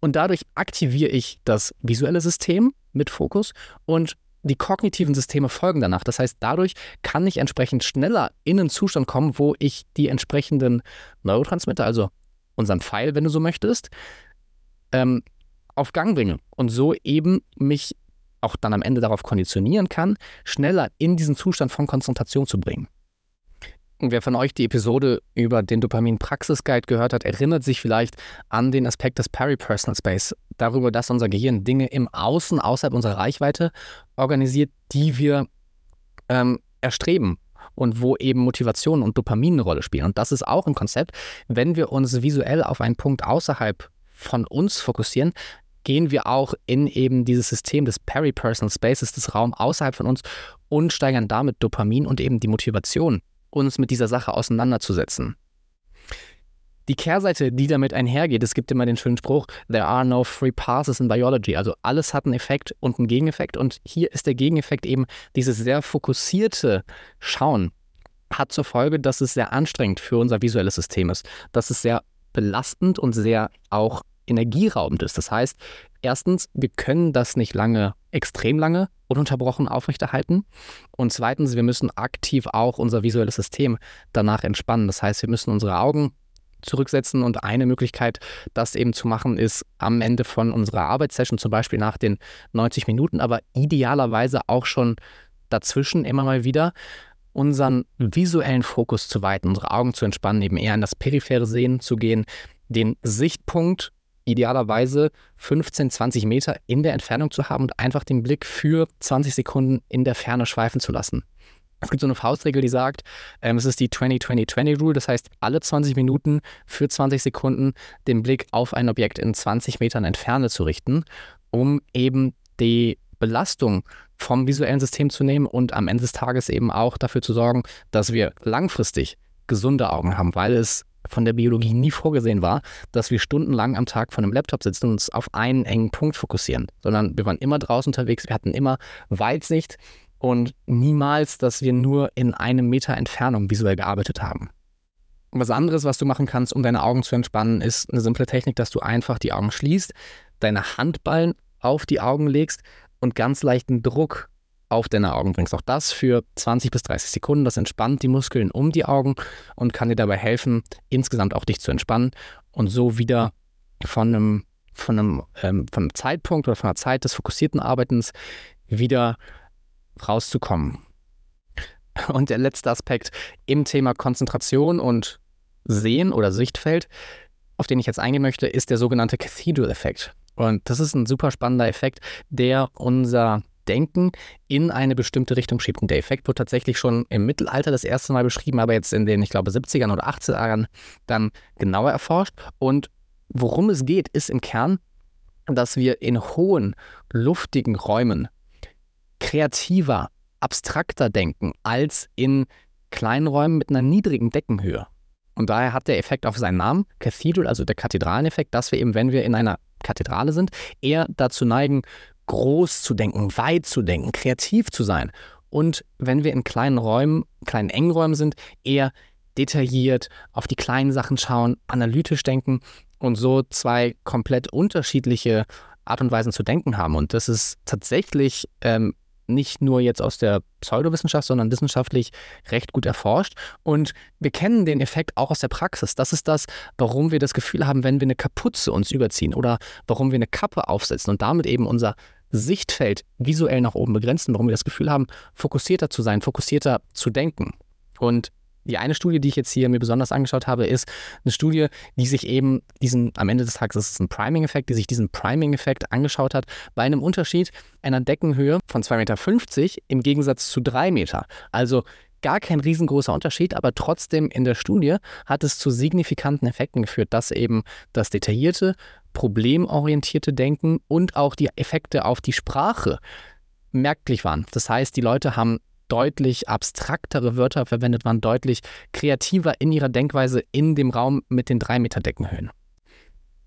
Und dadurch aktiviere ich das visuelle System mit Fokus und die kognitiven Systeme folgen danach. Das heißt, dadurch kann ich entsprechend schneller in einen Zustand kommen, wo ich die entsprechenden Neurotransmitter, also unseren Pfeil, wenn du so möchtest, ähm, auf Gang bringe und so eben mich auch dann am Ende darauf konditionieren kann, schneller in diesen Zustand von Konzentration zu bringen. Und wer von euch die Episode über den Dopamin-Praxis-Guide gehört hat, erinnert sich vielleicht an den Aspekt des Peripersonal Space, darüber, dass unser Gehirn Dinge im Außen, außerhalb unserer Reichweite organisiert, die wir ähm, erstreben und wo eben Motivation und Dopamin eine Rolle spielen. Und das ist auch ein Konzept. Wenn wir uns visuell auf einen Punkt außerhalb von uns fokussieren, gehen wir auch in eben dieses System des Peripersonal Spaces, des Raums außerhalb von uns und steigern damit Dopamin und eben die Motivation, uns mit dieser Sache auseinanderzusetzen. Die Kehrseite, die damit einhergeht, es gibt immer den schönen Spruch, there are no free passes in biology. Also alles hat einen Effekt und einen Gegeneffekt. Und hier ist der Gegeneffekt eben dieses sehr fokussierte Schauen hat zur Folge, dass es sehr anstrengend für unser visuelles System ist. Dass es sehr belastend und sehr auch energieraubend ist. Das heißt, erstens, wir können das nicht lange, extrem lange, ununterbrochen aufrechterhalten. Und zweitens, wir müssen aktiv auch unser visuelles System danach entspannen. Das heißt, wir müssen unsere Augen zurücksetzen und eine Möglichkeit, das eben zu machen, ist am Ende von unserer Arbeitssession, zum Beispiel nach den 90 Minuten, aber idealerweise auch schon dazwischen immer mal wieder unseren visuellen Fokus zu weiten, unsere Augen zu entspannen, eben eher in das periphere Sehen zu gehen, den Sichtpunkt idealerweise 15, 20 Meter in der Entfernung zu haben und einfach den Blick für 20 Sekunden in der Ferne schweifen zu lassen. Es gibt so eine Faustregel, die sagt, ähm, es ist die 20-20-20-Rule, das heißt, alle 20 Minuten für 20 Sekunden den Blick auf ein Objekt in 20 Metern Entferne zu richten, um eben die Belastung vom visuellen System zu nehmen und am Ende des Tages eben auch dafür zu sorgen, dass wir langfristig gesunde Augen haben, weil es von der Biologie nie vorgesehen war, dass wir stundenlang am Tag vor einem Laptop sitzen und uns auf einen engen Punkt fokussieren, sondern wir waren immer draußen unterwegs, wir hatten immer Weitsicht und niemals, dass wir nur in einem Meter Entfernung visuell gearbeitet haben. Was anderes, was du machen kannst, um deine Augen zu entspannen, ist eine simple Technik, dass du einfach die Augen schließt, deine Handballen auf die Augen legst und ganz leichten Druck auf deine Augen bringst. Auch das für 20 bis 30 Sekunden. Das entspannt die Muskeln um die Augen und kann dir dabei helfen, insgesamt auch dich zu entspannen und so wieder von einem, von einem, ähm, von einem Zeitpunkt oder von einer Zeit des fokussierten Arbeitens wieder rauszukommen. Und der letzte Aspekt im Thema Konzentration und Sehen oder Sichtfeld, auf den ich jetzt eingehen möchte, ist der sogenannte Cathedral-Effekt. Und das ist ein super spannender Effekt, der unser Denken in eine bestimmte Richtung schiebt. Und der Effekt wird tatsächlich schon im Mittelalter das erste Mal beschrieben, aber jetzt in den, ich glaube, 70ern oder 80ern dann genauer erforscht. Und worum es geht, ist im Kern, dass wir in hohen, luftigen Räumen kreativer, abstrakter denken als in kleinen Räumen mit einer niedrigen Deckenhöhe. Und daher hat der Effekt auf seinen Namen, Cathedral, also der Kathedraleneffekt, dass wir eben, wenn wir in einer Kathedrale sind, eher dazu neigen, groß zu denken, weit zu denken, kreativ zu sein. Und wenn wir in kleinen Räumen, kleinen engen Räumen sind, eher detailliert auf die kleinen Sachen schauen, analytisch denken und so zwei komplett unterschiedliche Art und Weisen zu denken haben. Und das ist tatsächlich ähm, nicht nur jetzt aus der Pseudowissenschaft, sondern wissenschaftlich recht gut erforscht. Und wir kennen den Effekt auch aus der Praxis. Das ist das, warum wir das Gefühl haben, wenn wir eine Kapuze uns überziehen oder warum wir eine Kappe aufsetzen und damit eben unser Sichtfeld visuell nach oben begrenzen, warum wir das Gefühl haben, fokussierter zu sein, fokussierter zu denken. Und die eine Studie, die ich jetzt hier mir besonders angeschaut habe, ist eine Studie, die sich eben diesen, am Ende des Tages ist es ein Priming-Effekt, die sich diesen Priming-Effekt angeschaut hat, bei einem Unterschied einer Deckenhöhe von 2,50 Meter im Gegensatz zu 3 Meter. Also gar kein riesengroßer Unterschied, aber trotzdem in der Studie hat es zu signifikanten Effekten geführt, dass eben das detaillierte, problemorientierte Denken und auch die Effekte auf die Sprache merklich waren. Das heißt, die Leute haben deutlich abstraktere Wörter verwendet, waren deutlich kreativer in ihrer Denkweise in dem Raum mit den 3 Meter Deckenhöhen.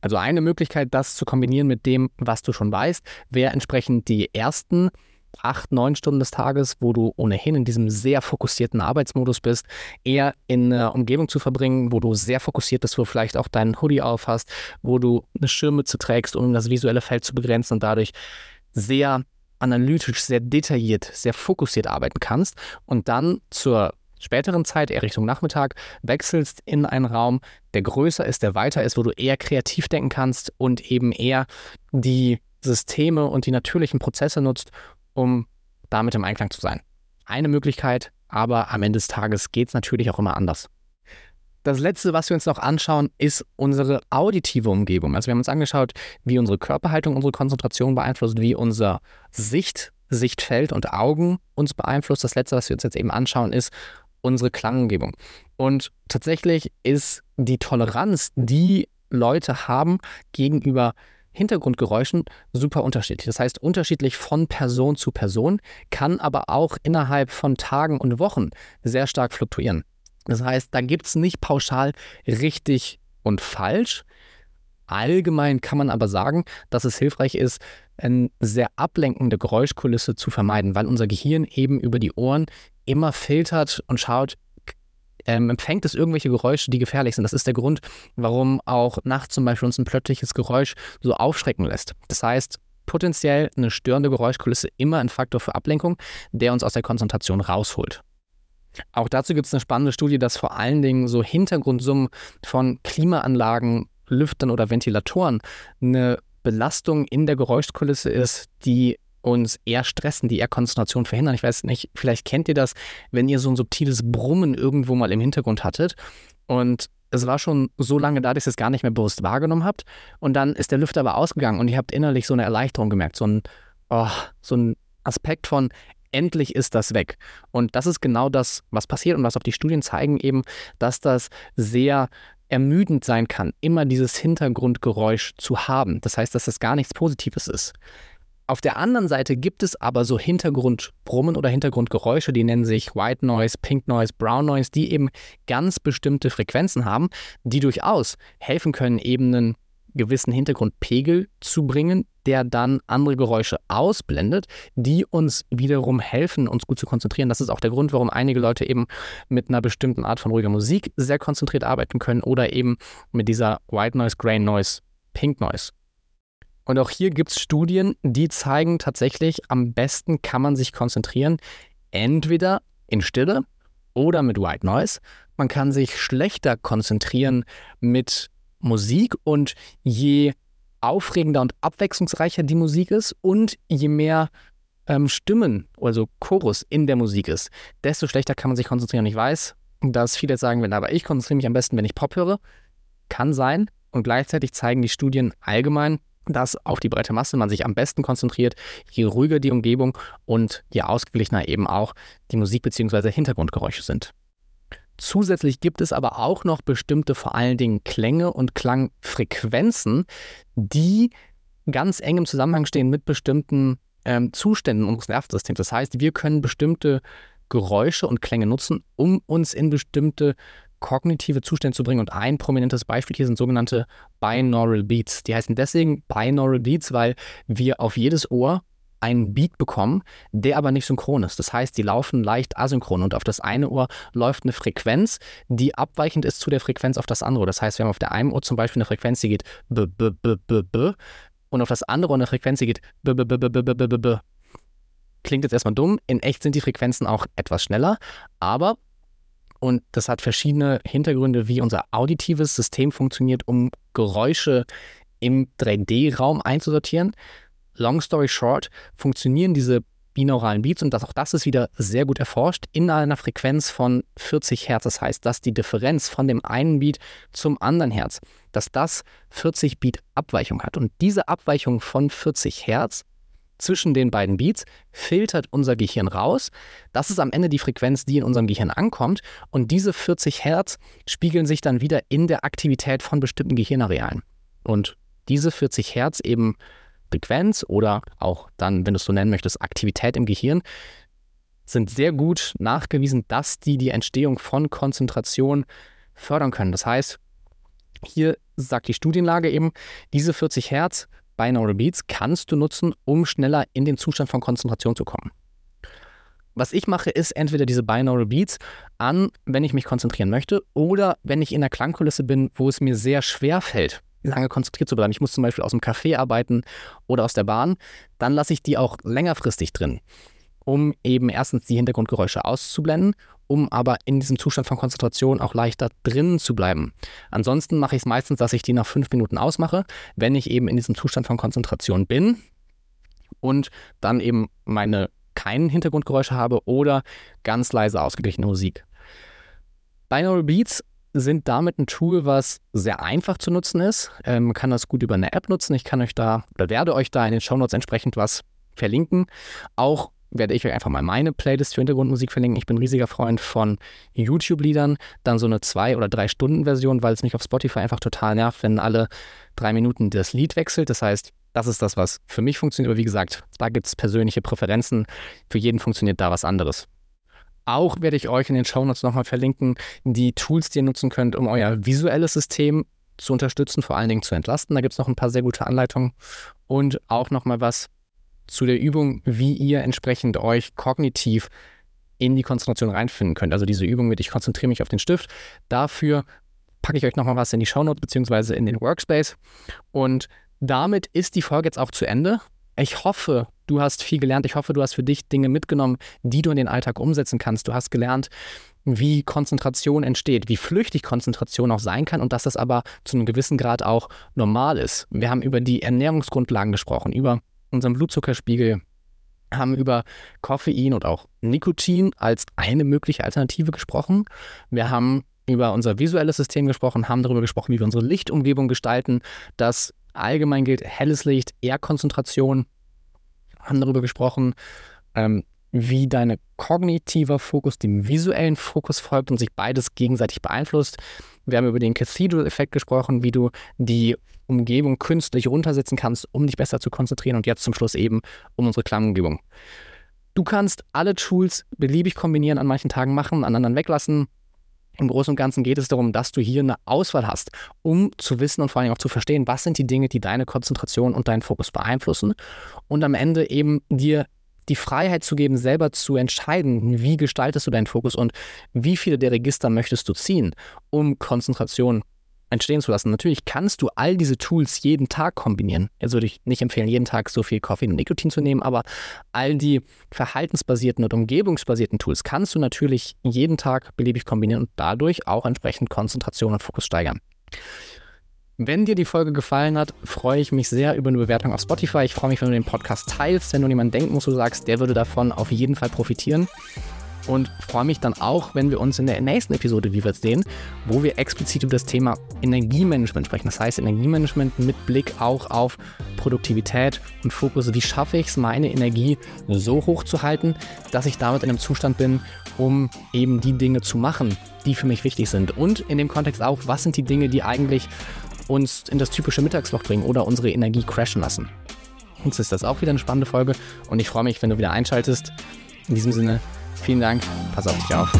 Also eine Möglichkeit, das zu kombinieren mit dem, was du schon weißt, wäre entsprechend die ersten acht, neun Stunden des Tages, wo du ohnehin in diesem sehr fokussierten Arbeitsmodus bist, eher in einer Umgebung zu verbringen, wo du sehr fokussiert bist, wo du vielleicht auch deinen Hoodie auf hast, wo du eine Schirmmütze trägst, um das visuelle Feld zu begrenzen und dadurch sehr analytisch, sehr detailliert, sehr fokussiert arbeiten kannst und dann zur späteren Zeit, eher Richtung Nachmittag, wechselst in einen Raum, der größer ist, der weiter ist, wo du eher kreativ denken kannst und eben eher die Systeme und die natürlichen Prozesse nutzt, um damit im Einklang zu sein. Eine Möglichkeit, aber am Ende des Tages geht es natürlich auch immer anders. Das letzte, was wir uns noch anschauen, ist unsere auditive Umgebung. Also wir haben uns angeschaut, wie unsere Körperhaltung unsere Konzentration beeinflusst, wie unser Sicht, Sichtfeld und Augen uns beeinflusst. Das letzte, was wir uns jetzt eben anschauen, ist unsere Klangumgebung. Und tatsächlich ist die Toleranz, die Leute haben gegenüber Hintergrundgeräuschen super unterschiedlich. Das heißt, unterschiedlich von Person zu Person, kann aber auch innerhalb von Tagen und Wochen sehr stark fluktuieren. Das heißt, da gibt es nicht pauschal richtig und falsch. Allgemein kann man aber sagen, dass es hilfreich ist, eine sehr ablenkende Geräuschkulisse zu vermeiden, weil unser Gehirn eben über die Ohren immer filtert und schaut, ähm, empfängt es irgendwelche Geräusche, die gefährlich sind. Das ist der Grund, warum auch nachts zum Beispiel uns ein plötzliches Geräusch so aufschrecken lässt. Das heißt, potenziell eine störende Geräuschkulisse immer ein Faktor für Ablenkung, der uns aus der Konzentration rausholt. Auch dazu gibt es eine spannende Studie, dass vor allen Dingen so Hintergrundsummen von Klimaanlagen, Lüftern oder Ventilatoren eine Belastung in der Geräuschkulisse ist, die uns eher stressen, die eher Konzentration verhindern. Ich weiß nicht, vielleicht kennt ihr das, wenn ihr so ein subtiles Brummen irgendwo mal im Hintergrund hattet und es war schon so lange da, dass ihr es gar nicht mehr bewusst wahrgenommen habt und dann ist der Lüfter aber ausgegangen und ihr habt innerlich so eine Erleichterung gemerkt, so ein, oh, so ein Aspekt von endlich ist das weg. Und das ist genau das, was passiert und was auch die Studien zeigen eben, dass das sehr ermüdend sein kann, immer dieses Hintergrundgeräusch zu haben. Das heißt, dass das gar nichts Positives ist. Auf der anderen Seite gibt es aber so Hintergrundbrummen oder Hintergrundgeräusche, die nennen sich White Noise, Pink Noise, Brown Noise, die eben ganz bestimmte Frequenzen haben, die durchaus helfen können, eben einen gewissen Hintergrundpegel zu bringen, der dann andere Geräusche ausblendet, die uns wiederum helfen, uns gut zu konzentrieren. Das ist auch der Grund, warum einige Leute eben mit einer bestimmten Art von ruhiger Musik sehr konzentriert arbeiten können oder eben mit dieser White Noise, Gray Noise, Pink Noise. Und auch hier gibt es Studien, die zeigen tatsächlich, am besten kann man sich konzentrieren, entweder in Stille oder mit White Noise. Man kann sich schlechter konzentrieren mit Musik und je aufregender und abwechslungsreicher die Musik ist und je mehr ähm, Stimmen, also Chorus in der Musik ist, desto schlechter kann man sich konzentrieren. Ich weiß, dass viele sagen, wenn aber ich konzentriere mich am besten, wenn ich Pop höre. Kann sein. Und gleichzeitig zeigen die Studien allgemein, dass auf die breite Masse man sich am besten konzentriert, je ruhiger die Umgebung und je ausgeglichener eben auch die Musik bzw. Hintergrundgeräusche sind. Zusätzlich gibt es aber auch noch bestimmte, vor allen Dingen Klänge und Klangfrequenzen, die ganz eng im Zusammenhang stehen mit bestimmten ähm, Zuständen unseres Nervensystems. Das heißt, wir können bestimmte Geräusche und Klänge nutzen, um uns in bestimmte kognitive Zustände zu bringen. Und ein prominentes Beispiel hier sind sogenannte Binaural Beats. Die heißen deswegen Binaural Beats, weil wir auf jedes Ohr einen Beat bekommen, der aber nicht synchron ist. Das heißt, die laufen leicht asynchron und auf das eine Ohr läuft eine Frequenz, die abweichend ist zu der Frequenz auf das andere. Das heißt, wir haben auf der einen Ohr zum Beispiel eine Frequenz, die geht b b b b b und auf das andere Ohr eine Frequenz, die geht b b b b b b b b. Klingt jetzt erstmal dumm. In echt sind die Frequenzen auch etwas schneller, aber und das hat verschiedene Hintergründe, wie unser auditives System funktioniert, um Geräusche im 3D-Raum einzusortieren long story short, funktionieren diese binauralen Beats und das, auch das ist wieder sehr gut erforscht in einer Frequenz von 40 Hertz. Das heißt, dass die Differenz von dem einen Beat zum anderen Hertz, dass das 40 Beat Abweichung hat. Und diese Abweichung von 40 Hertz zwischen den beiden Beats filtert unser Gehirn raus. Das ist am Ende die Frequenz, die in unserem Gehirn ankommt. Und diese 40 Hertz spiegeln sich dann wieder in der Aktivität von bestimmten Gehirnarealen. Und diese 40 Hertz eben Frequenz oder auch dann, wenn du es so nennen möchtest, Aktivität im Gehirn, sind sehr gut nachgewiesen, dass die die Entstehung von Konzentration fördern können. Das heißt, hier sagt die Studienlage eben, diese 40 Hertz Binaural Beats kannst du nutzen, um schneller in den Zustand von Konzentration zu kommen. Was ich mache, ist entweder diese Binaural Beats an, wenn ich mich konzentrieren möchte, oder wenn ich in der Klangkulisse bin, wo es mir sehr schwer fällt, lange konzentriert zu bleiben. Ich muss zum Beispiel aus dem Café arbeiten oder aus der Bahn. Dann lasse ich die auch längerfristig drin, um eben erstens die Hintergrundgeräusche auszublenden, um aber in diesem Zustand von Konzentration auch leichter drinnen zu bleiben. Ansonsten mache ich es meistens, dass ich die nach fünf Minuten ausmache, wenn ich eben in diesem Zustand von Konzentration bin und dann eben meine keinen Hintergrundgeräusche habe oder ganz leise ausgeglichene Musik. Binaural Beats sind damit ein Tool, was sehr einfach zu nutzen ist. Ähm, man kann das gut über eine App nutzen. Ich kann euch da oder werde euch da in den Shownotes entsprechend was verlinken. Auch werde ich euch einfach mal meine Playlist für Hintergrundmusik verlinken. Ich bin ein riesiger Freund von YouTube-Liedern. Dann so eine zwei- oder drei Stunden Version, weil es mich auf Spotify einfach total nervt, wenn alle drei Minuten das Lied wechselt. Das heißt, das ist das, was für mich funktioniert. Aber wie gesagt, da gibt es persönliche Präferenzen. Für jeden funktioniert da was anderes. Auch werde ich euch in den Shownotes nochmal verlinken, die Tools, die ihr nutzen könnt, um euer visuelles System zu unterstützen, vor allen Dingen zu entlasten. Da gibt es noch ein paar sehr gute Anleitungen und auch nochmal was zu der Übung, wie ihr entsprechend euch kognitiv in die Konzentration reinfinden könnt. Also diese Übung mit, ich konzentriere mich auf den Stift. Dafür packe ich euch nochmal was in die Shownotes beziehungsweise in den Workspace. Und damit ist die Folge jetzt auch zu Ende. Ich hoffe, du hast viel gelernt. Ich hoffe, du hast für dich Dinge mitgenommen, die du in den Alltag umsetzen kannst. Du hast gelernt, wie Konzentration entsteht, wie flüchtig Konzentration auch sein kann und dass das aber zu einem gewissen Grad auch normal ist. Wir haben über die Ernährungsgrundlagen gesprochen, über unseren Blutzuckerspiegel, haben über Koffein und auch Nikotin als eine mögliche Alternative gesprochen. Wir haben über unser visuelles System gesprochen, haben darüber gesprochen, wie wir unsere Lichtumgebung gestalten, dass allgemein gilt helles Licht, eher Konzentration, haben darüber gesprochen, ähm, wie dein kognitiver Fokus dem visuellen Fokus folgt und sich beides gegenseitig beeinflusst. Wir haben über den Cathedral-Effekt gesprochen, wie du die Umgebung künstlich runtersetzen kannst, um dich besser zu konzentrieren und jetzt zum Schluss eben um unsere Klangumgebung. Du kannst alle Tools beliebig kombinieren, an manchen Tagen machen, an anderen weglassen. Im Großen und Ganzen geht es darum, dass du hier eine Auswahl hast, um zu wissen und vor allem auch zu verstehen, was sind die Dinge, die deine Konzentration und deinen Fokus beeinflussen und am Ende eben dir die Freiheit zu geben, selber zu entscheiden, wie gestaltest du deinen Fokus und wie viele der Register möchtest du ziehen, um Konzentration entstehen zu lassen. Natürlich kannst du all diese Tools jeden Tag kombinieren. Jetzt würde ich nicht empfehlen, jeden Tag so viel Koffein und Nikotin zu nehmen, aber all die verhaltensbasierten und umgebungsbasierten Tools kannst du natürlich jeden Tag beliebig kombinieren und dadurch auch entsprechend Konzentration und Fokus steigern. Wenn dir die Folge gefallen hat, freue ich mich sehr über eine Bewertung auf Spotify. Ich freue mich, wenn du den Podcast teilst, wenn du jemanden denken musst, du sagst, der würde davon auf jeden Fall profitieren. Und freue mich dann auch, wenn wir uns in der nächsten Episode wieder sehen, wo wir explizit über das Thema Energiemanagement sprechen. Das heißt, Energiemanagement mit Blick auch auf Produktivität und Fokus. Wie schaffe ich es, meine Energie so hoch zu halten, dass ich damit in einem Zustand bin, um eben die Dinge zu machen, die für mich wichtig sind. Und in dem Kontext auch, was sind die Dinge, die eigentlich uns in das typische Mittagsloch bringen oder unsere Energie crashen lassen. Jetzt ist das auch wieder eine spannende Folge und ich freue mich, wenn du wieder einschaltest. In diesem Sinne, Vielen Dank. Pass auf dich auf.